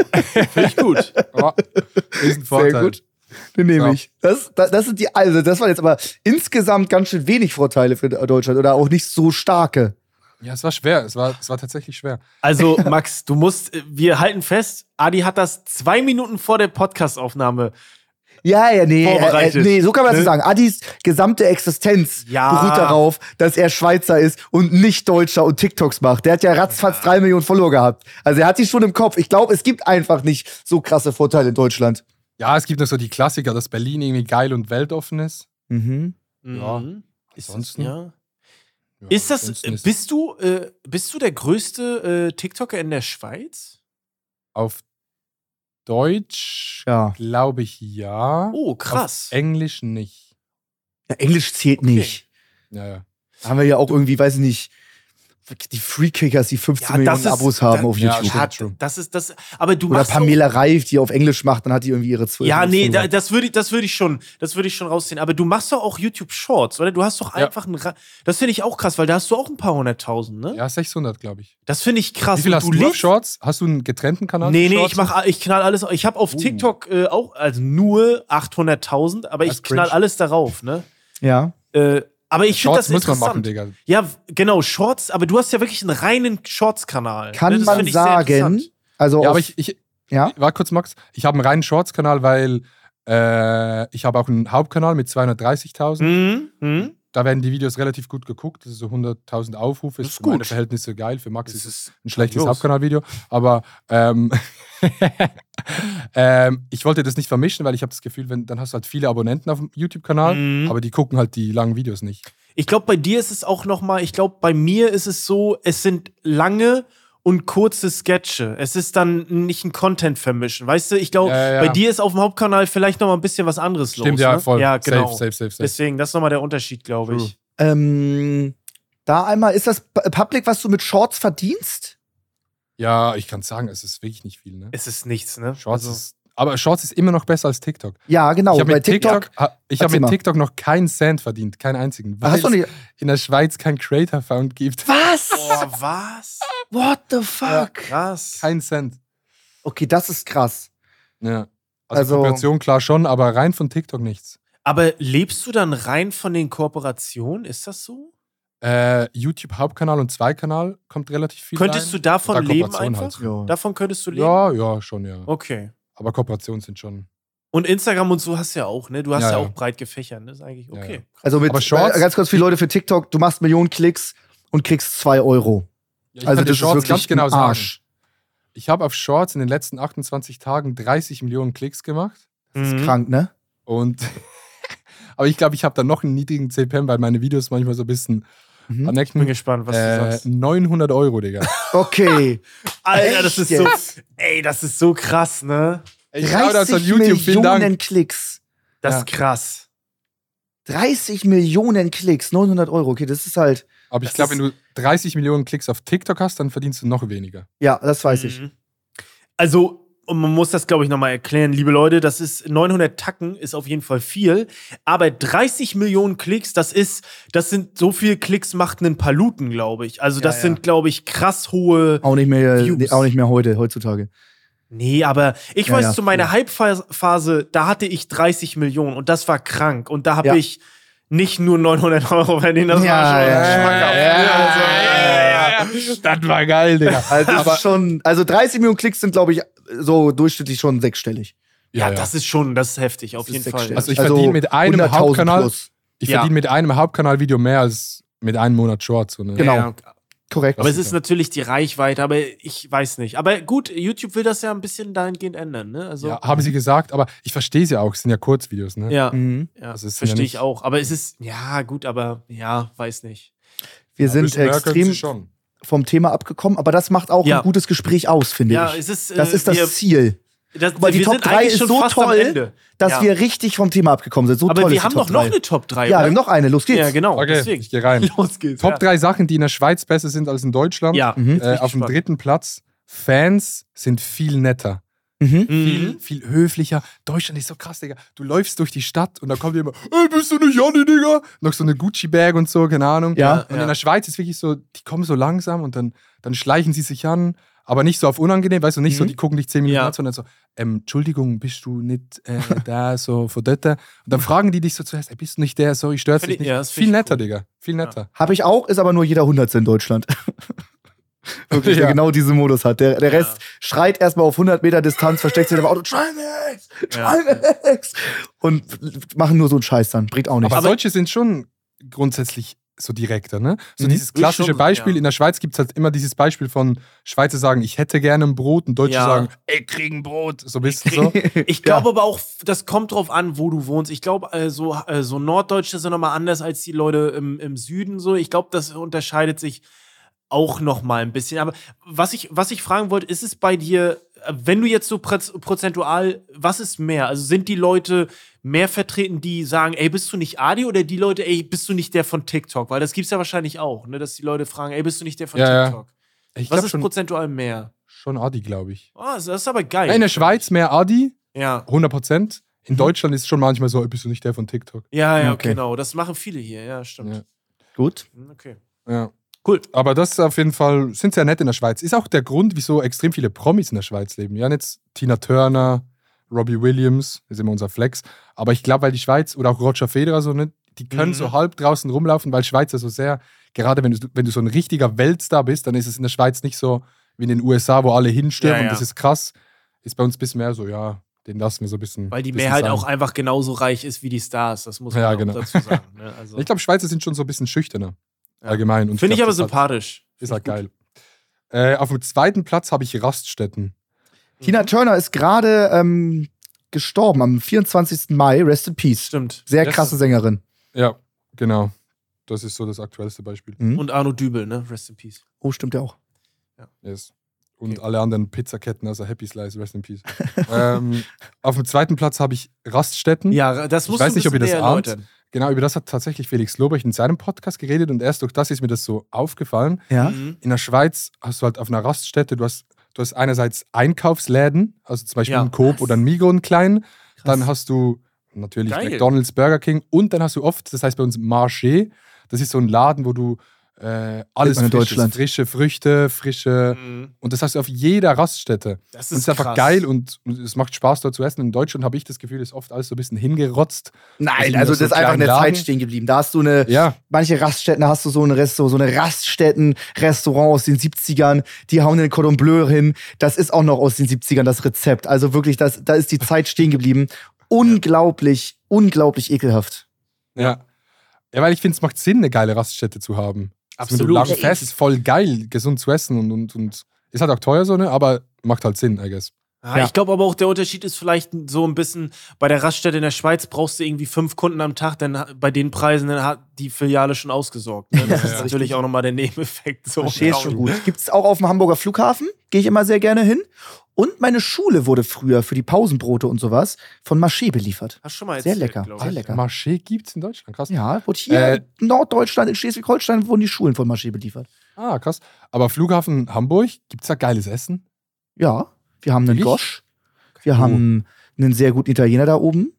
finde ich gut. Ja, ist ein Vorteil. Sehr gut. Den nehme So. ich. Das, das, das sind die, also das waren jetzt aber insgesamt ganz schön wenig Vorteile für Deutschland oder auch nicht so starke. Ja, es war schwer. Es war, es war tatsächlich schwer. Also, Max, du musst, wir halten fest, Adi hat das zwei Minuten vor der Podcastaufnahme. Ja, ja, nee, Vorbereitet. äh, nee, so kann man das Ne? sagen. Adis gesamte Existenz Ja. beruht darauf, dass er Schweizer ist und nicht Deutscher und TikToks macht. Der hat ja ratzfatz drei Millionen Follower gehabt. Also er hat die schon im Kopf. Ich glaube, es gibt einfach nicht so krasse Vorteile in Deutschland. Ja, es gibt noch so die Klassiker, dass Berlin irgendwie geil und weltoffen ist. Mhm. Ja. Mhm. Ist das, Ansonsten? ja. Ja, Ist das, ansonsten äh, ist bist du, äh, bist du der größte äh, TikToker in der Schweiz? auf Deutsch, Ja. glaube ich, ja. Oh, krass. Auf Englisch nicht. ja. Englisch zählt Okay. nicht. Ja, ja. Haben wir ja auch irgendwie, weiß ich nicht, die Freekickers, die 15 Ja, das Millionen ist- Abos haben da- auf YouTube. Ja, das ist das. Aber du Oder machst auch- Pamela Reif, die auf Englisch macht, dann hat die irgendwie ihre 12 Ja, nee, da, das würde ich, das würde ich schon, das würde ich schon rausziehen. Aber du machst doch auch YouTube Shorts, oder? Du hast doch Ja. einfach ein, das finde ich auch krass, weil da hast du auch ein paar hunderttausend, ne? Ja, 600, glaube ich. Das finde ich krass. Wie viel Und hast du, auf lebst- Shorts? Hast du einen getrennten Kanal? Nee, nee, Shorts? ich mach, ich knall alles. Ich habe auf Uh. TikTok äh, auch, also nur 800.000, aber Das ich knall cringe. alles darauf, ne? Ja. Äh, aber ich finde das muss man interessant. machen, Digga. Ja, genau, Shorts, aber du hast ja wirklich einen reinen Shorts-Kanal. Kann ne? Das man find ich sehr sagen, also Ja, aber ich, ich ja? war kurz, Max. Ich habe einen reinen Shorts-Kanal, weil äh, ich habe auch einen Hauptkanal mit 230.000. Mhm. Mhm. Da werden die Videos relativ gut geguckt. Das ist so 100.000 Aufrufe. Das ist für meine. Verhältnisse geil. Für Max Das ist es ist ein schlechtes. Hauptkanalvideo. Aber ähm, ähm, ich wollte das nicht vermischen, weil ich habe das Gefühl, wenn, dann hast du halt viele Abonnenten auf dem YouTube-Kanal, Mhm. aber die gucken halt die langen Videos nicht. Ich glaube, bei dir ist es auch noch mal, ich glaube, bei mir ist es so, es sind lange und kurze Sketche. Es ist dann nicht ein Content vermischen. Weißt du, ich glaube, Ja, ja, bei dir ist auf dem Hauptkanal vielleicht noch mal ein bisschen was anderes Stimmt, los. ja, ne? voll. Ja, genau. Safe, safe, safe, safe. Deswegen, das ist noch mal der Unterschied, glaube ich. ähm, da einmal, ist das Pu- Public, was du mit Shorts verdienst? Ja, ich kann sagen, es ist wirklich nicht viel. Ne? Es ist nichts, ne? Shorts Also- ist, aber Shorts ist immer noch besser als TikTok. Ja, genau. ich habe mit TikTok, ich hab mit. TikTok noch keinen Cent verdient, keinen einzigen. Weil Hast du es nicht. in der Schweiz keinen Creator-Found gibt. Was? Boah, was? What the fuck? Krass. Kein Cent. Okay, das ist krass. Ja. Also, Also- Kooperation klar schon, aber rein von TikTok nichts. Aber lebst du dann rein von den Kooperationen? Ist das so? Äh, YouTube Hauptkanal und Zweikanal kommt relativ viel Könntest rein. du davon dann leben einfach? halt. Ja. Davon könntest du leben? Ja, ja, schon, ja. Okay. Aber Kooperationen sind schon. Und Instagram und so hast du ja auch, ne? Du hast ja, Ja, ja. auch breit gefächert, ne? Das ist eigentlich Ja, okay. ja. Also mit Aber Shorts- ganz kurz die Leute für TikTok, du machst Millionen Klicks und kriegst 2 Euro. Ja, ich also das ist Shorts wirklich ganz genau ein sagen. Arsch. Ich habe auf Shorts in den letzten 28 Tagen 30 Millionen Klicks gemacht. Das ist Mhm. krank, ne? Und aber ich glaube, ich habe dann noch einen niedrigen CPM, weil meine Videos manchmal so ein bisschen Mhm. Bin connecten. gespannt, was du Äh, sagst. 900 Euro, Digga. Okay. Alter, das ist so. Ey, das ist so krass, ne? Ey, Shoutouts 30 an YouTube, vielen Millionen Dank. Klicks. Das Ja. ist krass. 30 Millionen Klicks, 900 Euro. Okay, das ist halt, Aber ich glaube, wenn du 30 Millionen Klicks auf TikTok hast, dann verdienst du noch weniger. ja, das weiß ich. Mhm. Also, und man muss das, glaube ich, nochmal erklären, liebe Leute, das ist 900 Tacken, ist auf jeden Fall viel. Aber 30 Millionen Klicks, das ist, das sind so viel Klicks macht ein Paluten, glaube ich. Also, das ja. sind, glaube ich, krass hohe. Auch nicht mehr, Views. nee, auch nicht mehr heute, heutzutage. Nee, aber ich Ja, weiß, ja, zu meiner Hype-Phase, da hatte ich 30 Millionen und das war krank. Und da habe Ja. ich nicht nur 900 Euro verdient, das Ja, war schon ja, schmackhaft. ja, ja, Also, ja, Das war geil, Digga. Also, das Aber- ist schon, also 30 Millionen Klicks sind, glaube ich, so durchschnittlich schon sechsstellig. Ja, das ist schon, das ist heftig, auf Das jeden Fall. Also ich verdiene mit einem 100.000 Hauptkanal, plus. ich Ja. verdiene mit einem Hauptkanalvideo mehr als mit einem Monat Shorts. So, ne? Genau. Ja, Korrekt. Aber es Das ist ja- natürlich die Reichweite, aber ich weiß nicht. Aber gut, YouTube will das ja ein bisschen dahingehend ändern, ne? Also, Ja, haben sie gesagt, aber ich verstehe es ja auch, es sind ja Kurzvideos, ne? ja, Mhm. ja Das ist ja verstehe ich auch. Aber es ist, ja, gut, aber ja, weiß nicht. Wir Ein sind extrem sie schon. vom Thema abgekommen, aber das macht auch Ja. ein gutes Gespräch aus, finde Ja, ich. es ist. Das äh, ist das wir, Ziel, das, weil die wir Top sind 3 eigentlich ist so toll, dass Ja. wir richtig vom Thema abgekommen sind. So Aber toll wir haben die doch Top noch 3. eine Top 3. Ja, wir oder? haben noch eine. Los geht's. Ja, genau. Okay, Deswegen. ich gehe rein. Los geht's. Top ja. drei Sachen, die in der Schweiz besser sind als in Deutschland. Ja. Mhm. Äh, auf dem dritten Platz, Fans sind viel netter. Mhm. Viel, Mhm. viel höflicher. Deutschland ist so krass, Digga. Du läufst durch die Stadt und da kommt immer, ey, bist du nicht Janni, Digga? Noch so eine Gucci-Bag und so, keine Ahnung. Ja. Und Ja. in der Schweiz ist wirklich so, die kommen so langsam und dann, dann schleichen sie sich an, aber nicht so auf unangenehm, weißt du, nicht so, Mhm. die gucken dich zehn Minuten Ja. an, sondern so, ähm, Entschuldigung, bist du nicht äh, da, so von dort? Und dann fragen die dich so zuerst, ey, bist du nicht der, sorry, stört dich ich- nicht. ja, das Viel netter, cool. Digga. Viel netter. Habe ich auch, ist aber nur jeder Hundertste in Deutschland. Wirklich, Ja. der genau diesen Modus hat. Der, der Rest Ja. schreit erstmal auf 100 Meter Distanz, versteckt sich im Auto, Trimax, Ja. Trimax. Und machen nur so einen Scheiß dann. Bringt auch nichts. Aber, solche sind schon grundsätzlich so direkter, ne? So Mhm. dieses klassische schon, Beispiel. ja. In der Schweiz gibt es halt immer dieses Beispiel von Schweizer sagen, ich hätte gerne ein Brot und Deutsche Ja. sagen, ey, krieg ein Brot. So ein bisschen so. Ich glaube aber auch, das kommt drauf an, wo du wohnst. Ich glaube, äh, so, äh, so Norddeutsche sind nochmal anders als die Leute im, im Süden. So. Ich glaube, das unterscheidet sich auch noch mal ein bisschen. Aber was ich, was ich fragen wollte, ist es bei dir wenn du jetzt so proz- prozentual, was ist mehr? Also sind die Leute mehr vertreten, die sagen, ey, bist du nicht Adi oder die Leute, ey, bist du nicht der von TikTok? Weil das gibt's ja wahrscheinlich auch, ne, dass die Leute fragen, ey, bist du nicht der von Ja, ja. TikTok? Ich Was ist schon, prozentual mehr? schon Adi, glaube ich. Oh, das ist aber geil. In der Schweiz mehr Adi, Ja. 100 Prozent. In Mhm. Deutschland ist es schon manchmal so, bist du nicht der von TikTok. Ja, ja, Okay. genau. Das machen viele hier. Ja, stimmt. Ja. Gut. Hm, Okay. Ja. Cool. Aber das ist auf jeden Fall, sind sehr nett in der Schweiz. Ist auch der Grund, wieso extrem viele Promis in der Schweiz leben. Ja, jetzt Tina Turner, Robbie Williams, das ist immer unser Flex. Aber ich glaube, weil die Schweiz oder auch Roger Federer so, ne, die können Mhm. so halb draußen rumlaufen, weil Schweizer so sehr, gerade wenn du, wenn du so ein richtiger Weltstar bist, dann ist es in der Schweiz nicht so wie in den USA, wo alle hinstürmen Ja, ja. und das ist krass. Ist bei uns ein bisschen mehr so, ja, den lassen wir so ein bisschen. Weil die bisschen Mehrheit sein. auch einfach genauso reich ist wie die Stars. Das muss man Ja, auch genau. dazu sagen. Ne? Also, Ich glaube, Schweizer sind schon so ein bisschen schüchterner. Ja. Allgemein. Und Finde ich glaub, aber das hat- sympathisch. Ist halt geil. Äh, auf dem zweiten Platz habe ich Raststätten. Tina Turner ist gerade ähm, gestorben am 24. Mai. Rest in Peace. Stimmt. Sehr Yes. krasse Sängerin. Ja, genau. Das ist so das aktuellste Beispiel. Mhm. Und Arno Dübel, ne? Rest in Peace. Oh, stimmt ja auch. Yes. Und Okay. alle anderen Pizzaketten, also Happy Slice, Rest in Peace. ähm, auf dem zweiten Platz habe ich Raststätten. Ja, das Ich musst weiß nicht, ob ihr das ahnt. erläutern. Genau, über das hat tatsächlich Felix Lobrecht in seinem Podcast geredet und erst durch das ist mir das so aufgefallen. Ja. Mhm. In der Schweiz hast du halt auf einer Raststätte, du hast, du hast einerseits Einkaufsläden, also zum Beispiel Ja. einen Coop oder einen Migros einen kleinen. Dann hast du natürlich Geil. McDonalds, Burger King und dann hast du oft, das heißt bei uns Marché, das ist so ein Laden, wo du äh, alles in Deutschland. frische Früchte, frische Mhm. und das hast du auf jeder Raststätte. Das Und es ist ist einfach krass. geil und, und es macht Spaß dort zu essen. In Deutschland habe ich das Gefühl, ist oft alles so ein bisschen hingerotzt. Nein, also ist das so ist einfach in der Zeit stehen geblieben. Da hast du eine, Ja, manche Raststätten, da hast du so ein Resto, so eine Raststätten-Restaurant aus den 70ern, die hauen den Cordon Bleu hin. Das ist auch noch aus den 70ern das Rezept. Also wirklich, das, da ist die Zeit stehen geblieben. Unglaublich, unglaublich ekelhaft. ja. Ja, weil ich finde, es macht Sinn, eine geile Raststätte zu haben. Also Wenn du Absolut. lang fährst, ist voll geil, gesund zu essen und, und, und ist halt auch teuer so, ne? Aber macht halt Sinn, I guess. Ja, Ja. Ich glaube aber auch, der Unterschied ist vielleicht so ein bisschen, bei der Raststätte in der Schweiz brauchst du irgendwie fünf Kunden am Tag, denn bei den Preisen dann hat die Filiale schon ausgesorgt. Ne? Das Ja, ist ja. natürlich auch nochmal der Nebeneffekt. So. Verstehe schon gut. Gibt's auch auf dem Hamburger Flughafen. Gehe ich immer sehr gerne hin. Und meine Schule wurde früher für die Pausenbrote und sowas von Marché beliefert. Hast schon mal Sehr erzählt, lecker, glaub sehr lecker. Marché gibt's in Deutschland, krass. Ja, wurde hier Äh, in Norddeutschland, in Schleswig-Holstein wurden die Schulen von Marché beliefert. Ah, krass. Aber Flughafen Hamburg, gibt's da geiles Essen? Ja, wir haben einen? Gosch. Wir Oh. haben einen sehr guten Italiener da oben.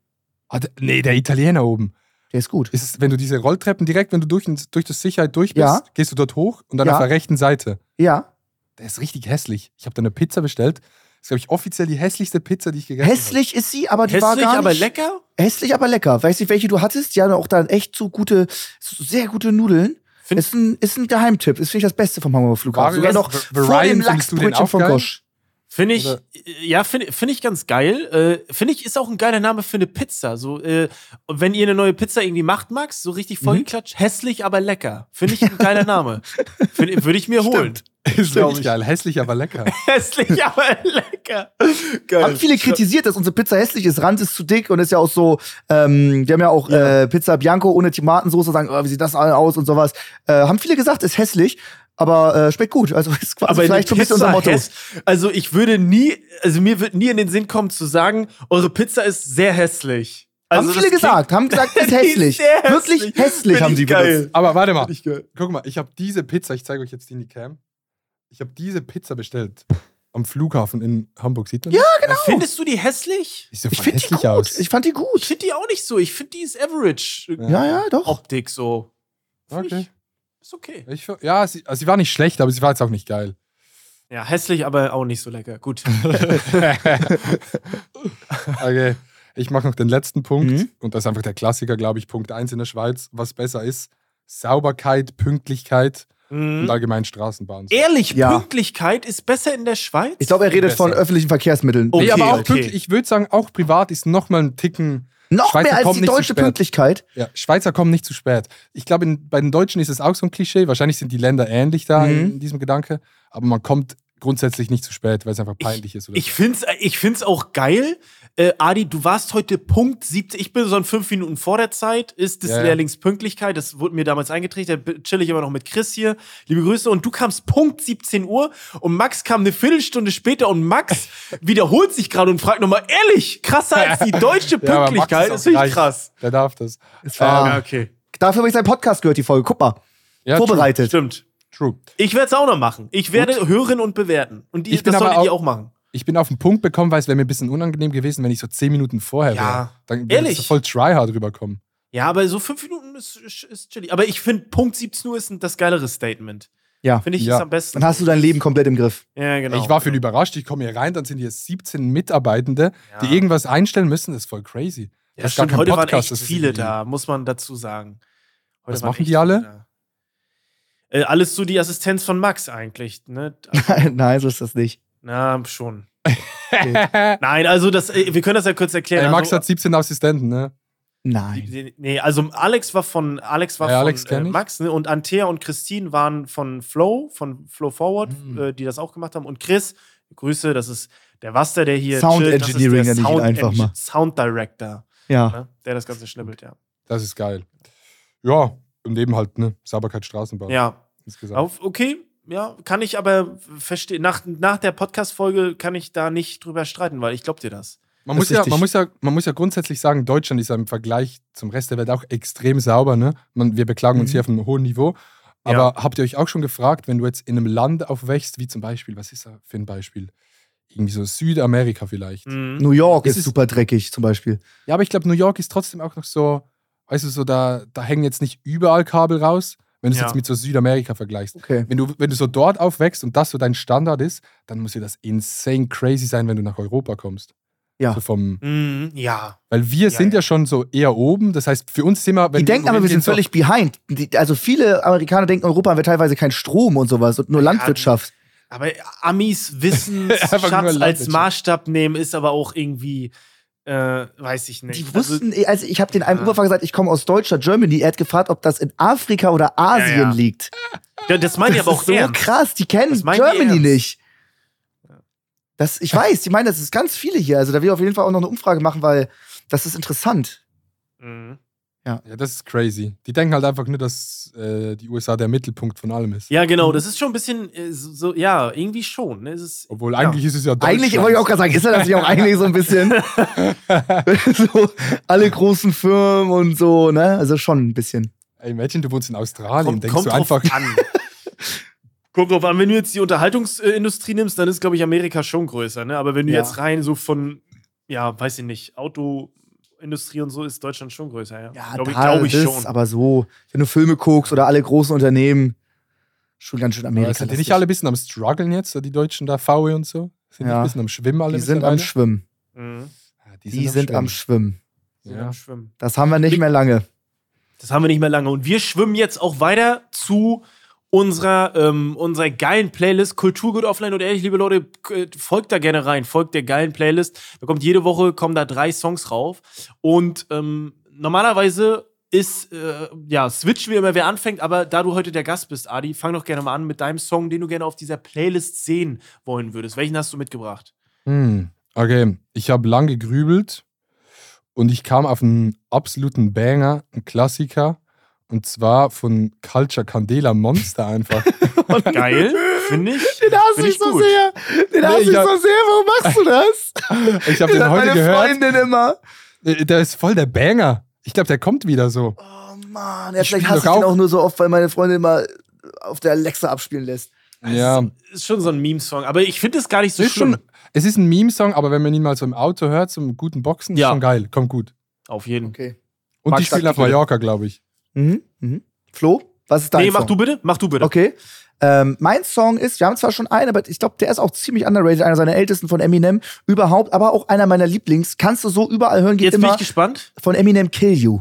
Ah, der, nee, der Italiener oben. Der ist gut. Ist es, wenn du diese Rolltreppen direkt, wenn du durch, durch das Sicherheit durch bist, Ja. gehst du dort hoch und dann Ja. auf der rechten Seite. Ja. Der ist richtig hässlich. Ich habe da eine Pizza bestellt. Das ist, glaube ich, offiziell die hässlichste Pizza, die ich gegessen habe. Hässlich ist sie, aber die war Hässlich, gar aber nicht. lecker? Hässlich, aber lecker. Weißt du, welche du hattest? Die haben auch dann echt so gute, so sehr gute Nudeln. Find- ist, ein, ist ein Geheimtipp. Ist, finde ich, das Beste vom Hamburger Flughafen. Sogar noch vor dem Lachsbrötchen auch von? Gosch. Finde ich, Oder- ja, finde find ich ganz geil. Äh, finde ich, ist auch ein geiler Name für eine Pizza. So, äh, wenn ihr eine neue Pizza irgendwie macht, Max, so richtig vollgeklatscht, hässlich, aber lecker. Finde ich ein geiler Name. Würde ich mir holen. Ist Glaub wirklich ich. geil. Hässlich, aber lecker. Hässlich, aber lecker. Geil. Haben viele kritisiert, dass unsere Pizza hässlich ist. Rand ist zu dick und ist ja auch so, ähm, die haben ja auch Äh, Pizza Bianco ohne Tomatensauce, sagen, oh, wie sieht das aus und sowas. Äh, haben viele gesagt, ist hässlich, aber äh, schmeckt gut. Also ist quasi aber vielleicht so ein bisschen unser Motto. häss- Also ich würde nie, also mir wird nie in den Sinn kommen zu sagen, eure Pizza ist sehr hässlich. Also haben viele gesagt, haben gesagt, ist ist hässlich. sehr Wirklich hässlich. haben ich sie geil. benutzt. Aber warte mal. Ich. Guck mal, ich habe diese Pizza, ich zeige euch jetzt die in die Cam. Ich habe diese Pizza bestellt am Flughafen in Hamburg. Sieht man? Ja, genau. Findest du die hässlich? Sieht so Ich finde die hässlich gut. aus. Ich fand die Ich gut. finde die auch nicht so. Ich finde die ist average. Ja, ja, doch. Optik so. Okay. Ich, ist okay. Ich, ja, sie, also sie war nicht schlecht, aber sie war jetzt auch nicht geil. Ja, hässlich, aber auch nicht so lecker. Gut. Okay, ich mache noch den letzten Punkt. Mhm. Und das ist einfach der Klassiker, glaube ich, Punkt 1 in der Schweiz. Was besser ist, Sauberkeit, Pünktlichkeit und Mhm. allgemein Straßenbahn. Ehrlich, Ja. Pünktlichkeit ist besser in der Schweiz? Ich glaube, er redet von Besser. öffentlichen Verkehrsmitteln. Oh, nee, okay, aber auch okay. pünktlich, ich würde sagen, auch privat ist noch mal ein Ticken. Noch Schweizer mehr als die deutsche. Pünktlichkeit. Ja, Schweizer kommen nicht zu spät. Ich glaube, bei den Deutschen ist es auch so ein Klischee. Wahrscheinlich sind die Länder ähnlich da Mhm. in diesem Gedanke. Aber man kommt grundsätzlich nicht zu spät, weil es einfach peinlich ist. Oder Ich so. find's, ich find's auch geil. Äh, Adi, du warst heute Punkt 17. Ich bin so fünf Minuten vor der Zeit. Ist des Ja, ja. Lehrlings Pünktlichkeit. Das wurde mir damals eingetrichtert. Da chill ich immer noch mit Chris hier. Liebe Grüße. Und du kamst Punkt 17 Uhr und Max kam eine Viertelstunde später und Max wiederholt sich gerade und fragt nochmal, ehrlich, krasser als die deutsche Ja, Pünktlichkeit. ist das finde ich krass. Der darf das. Es war, Ja, okay. Dafür habe ich seinen Podcast gehört, die Folge. Guck mal. Ja, vorbereitet. Stimmt. True. Ich werde es auch noch machen. Ich werde hören und bewerten. Und die, Ich das solltet ihr auch- auch machen. Ich bin auf den Punkt bekommen, weil es wäre mir ein bisschen unangenehm gewesen, wenn ich so zehn Minuten vorher Ja. wäre. Dann würde so voll tryhard rüberkommen. Ja, aber so fünf Minuten ist, ist, ist chillig. Aber ich finde, Punkt 17 Uhr ist das geilere Statement. Ja. Finde ich Ja. ist am besten. Dann hast du dein Leben komplett im Griff. Ja, genau. Ich war viel überrascht. Ich komme hier rein, dann sind hier 17 Mitarbeitende, die Ja. irgendwas einstellen müssen. Das ist voll crazy. Ja, Das ist gar stimmt, kein heute waren Podcast, echt das ist viele da, muss man dazu sagen. Heute Was waren machen echt die alle? da. Äh, alles so die Assistenz von Max eigentlich, ne? Also, Nein, so ist das nicht. na, schon. Nein, also das, äh, wir können das ja kurz erklären. Ey, Max also, hat 17 Assistenten, ne? Nein. Nee, also Alex war von Alex war Ja, von Alex äh. Max ne? und Antea und Christine waren von Flow, von Flow Forward, Hm. äh, die das auch gemacht haben. Und Chris, Grüße, das ist der Waster, der hier Sound chillt, das ist Engineering der Sound einfach mal. Sound Director, Ja. ne? der das Ganze schnibbelt, ja. Das ist geil. Ja, und eben halt, ne? Sauberkeit Straßenbahn. Ja, Insgesamt. auf, okay, ja, kann ich aber verstehen. Nach, nach der Podcast-Folge kann ich da nicht drüber streiten, weil ich glaub dir das. Man Das muss, ja, man, muss ja, man muss ja grundsätzlich sagen, Deutschland ist ja im Vergleich zum Rest der Welt auch extrem sauber. Ne? Man, wir beklagen uns Mhm. hier auf einem hohen Niveau. Aber Ja. habt ihr euch auch schon gefragt, wenn du jetzt in einem Land aufwächst, wie zum Beispiel, was ist da für ein Beispiel? Irgendwie so Südamerika vielleicht. Mhm. New York Es ist ist- super dreckig zum Beispiel. Ja, aber ich glaube, New York ist trotzdem auch noch so, weißt du, so da, da hängen jetzt nicht überall Kabel raus, wenn du es Ja. jetzt mit so Südamerika vergleichst. Okay. Wenn du, wenn du so dort aufwächst und das so dein Standard ist, dann muss ja das insane crazy sein, wenn du nach Europa kommst. Ja. So vom, Mhm. Ja, Weil wir Ja, sind ja. ja. schon so eher oben. Das heißt, für uns sind wir. Wenn Die denken aber, wir sind so- völlig behind. Die, also viele Amerikaner denken, Europa haben wir teilweise keinen Strom und sowas und nur Ja, Landwirtschaft. aber Amis wissen, Einfach nur Schatz als. Maßstab nehmen, ist aber auch irgendwie, äh, weiß ich nicht. Die Also- wussten, also ich habe den einem Ja. Uberfahrer gesagt, ich komme aus Deutschland, Germany. Er hat gefragt, ob das in Afrika oder Asien Ja, ja. liegt. Ja, das meine ich aber auch ist so ernst. krass, die kennen die Germany ernst. nicht. Das, ich weiß, die meinen, das ist ganz viele hier. Also da will ich auf jeden Fall auch noch eine Umfrage machen, weil das ist interessant. Mhm. Ja, das ist crazy. Die denken halt einfach nur, dass äh, die USA der Mittelpunkt von allem ist. Ja, genau, das ist schon ein bisschen äh, so, so ja, irgendwie schon. Ne? Es ist, Obwohl ja. eigentlich ist es ja Deutschland. Eigentlich wollte ich auch gerade sagen, ist er das nicht auch eigentlich so ein bisschen so alle großen Firmen und so, ne? Also schon ein bisschen. Ey, imagine, du wohnst in Australien, kommt, denkst kommt du drauf einfach. an. kommt drauf an, wenn du jetzt die Unterhaltungsindustrie nimmst, dann ist, glaube ich, Amerika schon größer. Ne? Aber wenn du Ja. jetzt rein so von, ja, weiß ich nicht, Autoindustrie und so, ist Deutschland schon größer. Ja, Ja, glaube ich, glaub ich schon. aber so, wenn du Filme guckst oder alle großen Unternehmen, schon ganz schön Amerika. sind die nicht alle ein bisschen am struggeln jetzt, so die Deutschen da, VW und so? Sind die Ja. ein bisschen am Schwimmen alle Die sind am? Schwimmen. Mhm. Ja, Die, sind am Schwimmen. Sind Ja. am Schwimmen. Das haben wir nicht mehr lange. Das haben wir nicht mehr lange. Und wir schwimmen jetzt auch weiter zu unserer, ähm, unserer geilen Playlist Kulturgut Offline und ehrlich, liebe Leute, k- folgt da gerne rein, folgt der geilen Playlist. Da kommt jede Woche, kommen da drei Songs rauf. Und ähm, normalerweise ist, äh, ja, switchen wir immer, wer anfängt, aber da du heute der Gast bist, Adi, fang doch gerne mal an mit deinem Song, den du gerne auf dieser Playlist sehen wollen würdest. Welchen hast du mitgebracht? Hm. Okay, ich habe lange gegrübelt und ich kam auf einen absoluten Banger, einen Klassiker. Und zwar von Culture Candela Monster einfach. Geil, finde ich. Den hasse Find ich, ich so gut. sehr. Den hasse ich ich hab- so sehr. Warum machst du das? Ich habe Das den hat heute meine gehört. Freundin immer. Äh, Der ist voll der Banger. Ich glaube, der kommt wieder so. Oh Mann, ja, Ich vielleicht hasse ich den auch- auch nur so oft, weil meine Freundin immer auf der Alexa abspielen lässt. Ja, Ist schon so ein Meme-Song, aber ich finde es gar nicht so ist schlimm. schon, es ist ein Meme-Song, aber wenn man ihn mal so im Auto hört, zum guten Boxen, ist Ja. schon geil. Kommt gut. Auf jeden Fall. Okay. Und Mag die spielen auf Mallorca, glaube ich. Mhm. Mhm. Flo, was ist dein Nee, mach Song? du bitte, mach du bitte. Okay. Ähm, mein Song ist, wir haben zwar schon einen, aber ich glaube, der ist auch ziemlich underrated, einer seiner ältesten von Eminem überhaupt, aber auch einer meiner Lieblings. Kannst du so überall hören, geht Jetzt bin immer ich gespannt. von Eminem Kill You.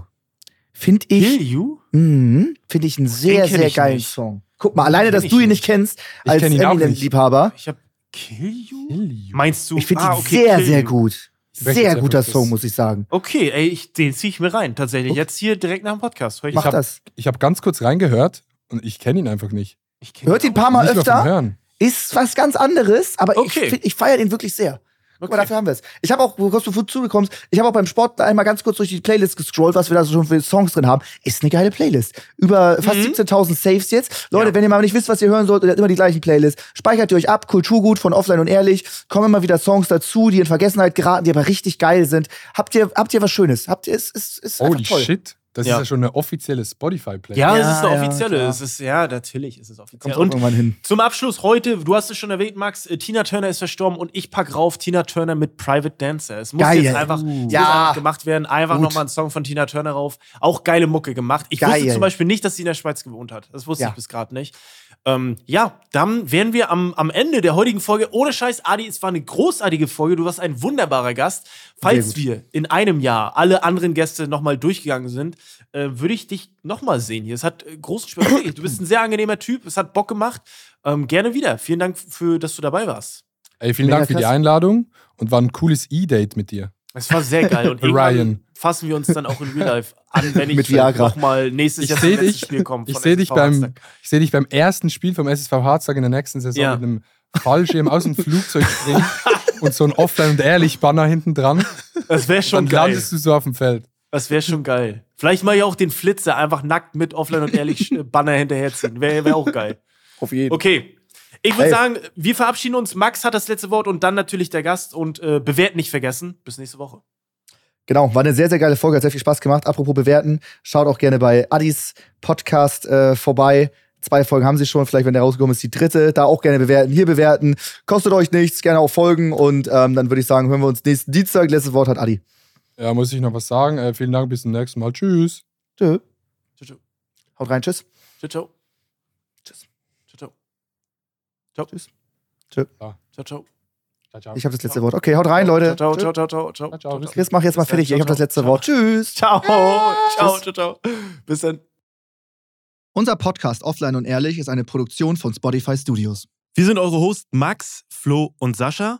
Finde ich, Kill You? mhm, finde ich einen sehr, kenn sehr ich geilen nicht. Song. Guck mal, alleine, dass ich du ihn nicht. kennst, Ich als kenn ihn auch nicht. Eminem-Liebhaber. Ich hab Kill You? Kill You. Meinst du? Ich finde ah, ihn okay, sehr, Kill sehr You. gut. Sehr guter Song, muss ich sagen. Okay, ey, ich, den zieh ich mir rein, tatsächlich. Jetzt hier direkt nach dem Podcast. Mach hab- das. Ich habe ganz kurz reingehört und ich kenne ihn einfach nicht. Ich kenn Hört ihn ein paar Mal öfter. Hören. ist was ganz anderes, aber Okay. ich, ich feiere den wirklich sehr. Okay. dafür haben wir es. Ich habe auch, kurz bevor du zugekommst, ich habe auch beim Sport einmal ganz kurz durch die Playlist gescrollt, was wir da so schon für Songs drin haben. Ist eine geile Playlist. Über fast 17.000 Saves jetzt. Leute, Mhm. Ja. wenn ihr mal nicht wisst, was ihr hören sollt, ihr habt immer die gleichen Playlists. Speichert ihr euch ab, Kulturgut von Offline und Ehrlich. Kommen immer wieder Songs dazu, die in Vergessenheit geraten, die aber richtig geil sind. Habt ihr, habt ihr was Schönes? Habt ihr, ist, ist, ist Holy toll. shit. Das Ja. ist ja schon eine offizielle Spotify-Playlist. Ja, es Ja, ist eine ja, offizielle. klar. es ist, ja, natürlich ist es offiziell. Kommt irgendwann hin. zum Abschluss heute, du hast es schon erwähnt, Max, äh, Tina Turner ist verstorben und ich pack rauf Tina Turner mit Private Dancer. Es muss Geil. jetzt einfach, Uh. Ja. gemacht werden. Einfach nochmal ein Song von Tina Turner rauf. Auch geile Mucke gemacht. Ich Geil. wusste zum Beispiel nicht, dass sie in der Schweiz gewohnt hat. Das wusste Ja. ich bis gerade nicht. Ähm, ja, dann wären wir am, am Ende der heutigen Folge. Ohne Scheiß, Adi, es war eine großartige Folge. Du warst ein wunderbarer Gast. Falls wir in einem Jahr alle anderen Gäste nochmal durchgegangen sind, äh, würde ich dich nochmal sehen hier. Es hat äh, großen Spaß gemacht. Du bist ein sehr angenehmer Typ. Es hat Bock gemacht. Ähm, gerne wieder. Vielen Dank, für, dass du dabei warst. Ey, vielen Mega Dank für die krass. Einladung und war ein cooles E-Date mit dir. Es war sehr geil. Und Ryan. fassen wir uns dann auch in Real Life an, wenn ich nochmal nächstes Ich Jahr zum dich- Spiel komme. Ich sehe dich, beim, ich seh dich beim ersten Spiel vom SSV Harztag in der nächsten Saison Ja. mit einem Fallschirm aus dem Flugzeug springen und so ein Offline- und Ehrlich-Banner hinten dran. Das wäre schon Dann geil. landest du so auf dem Feld. Das wäre schon geil. Vielleicht mal ja auch den Flitzer einfach nackt mit offline und ehrlich äh, Banner hinterherziehen. Wäre wär auch geil. Auf jeden Okay. Ich würde sagen, wir verabschieden uns. Max hat das letzte Wort und dann natürlich der Gast und äh, bewerten nicht vergessen. Bis nächste Woche. Genau, war eine sehr, sehr geile Folge, hat sehr viel Spaß gemacht. Apropos bewerten, schaut auch gerne bei Addis Podcast äh, vorbei. Zwei Folgen haben sie schon, vielleicht, wenn der rausgekommen ist, die dritte. Da auch gerne bewerten, hier bewerten. Kostet euch nichts, gerne auch folgen. Und ähm, dann würde ich sagen, hören wir uns nächsten Dienstag. Letztes Wort hat Adi. Ja, muss ich noch was sagen. Äh, vielen Dank, bis zum nächsten Mal. Tschüss. Tschö. Ciao, ciao. Haut rein, tschüss. Ciao, ciao. Tschüss. Ciao, ciao. Ciao. Tschüss. Ciao, ciao. Ciao, ciao. Ich habe das letzte Wort. Okay, haut rein, Leute. Ciao, Tschö. ciao, ciao, ciao, ciao. Ciao, ciao. Chris, mach jetzt mal fertig. Ich habe das Ciao, letzte ciao. Wort. Tschüss. Ciao, ciao, Tschüss. ciao, ciao. Bis dann. Unser Podcast Offline und Ehrlich ist eine Produktion von Spotify Studios. Wir sind eure Hosts Max, Flo und Sascha.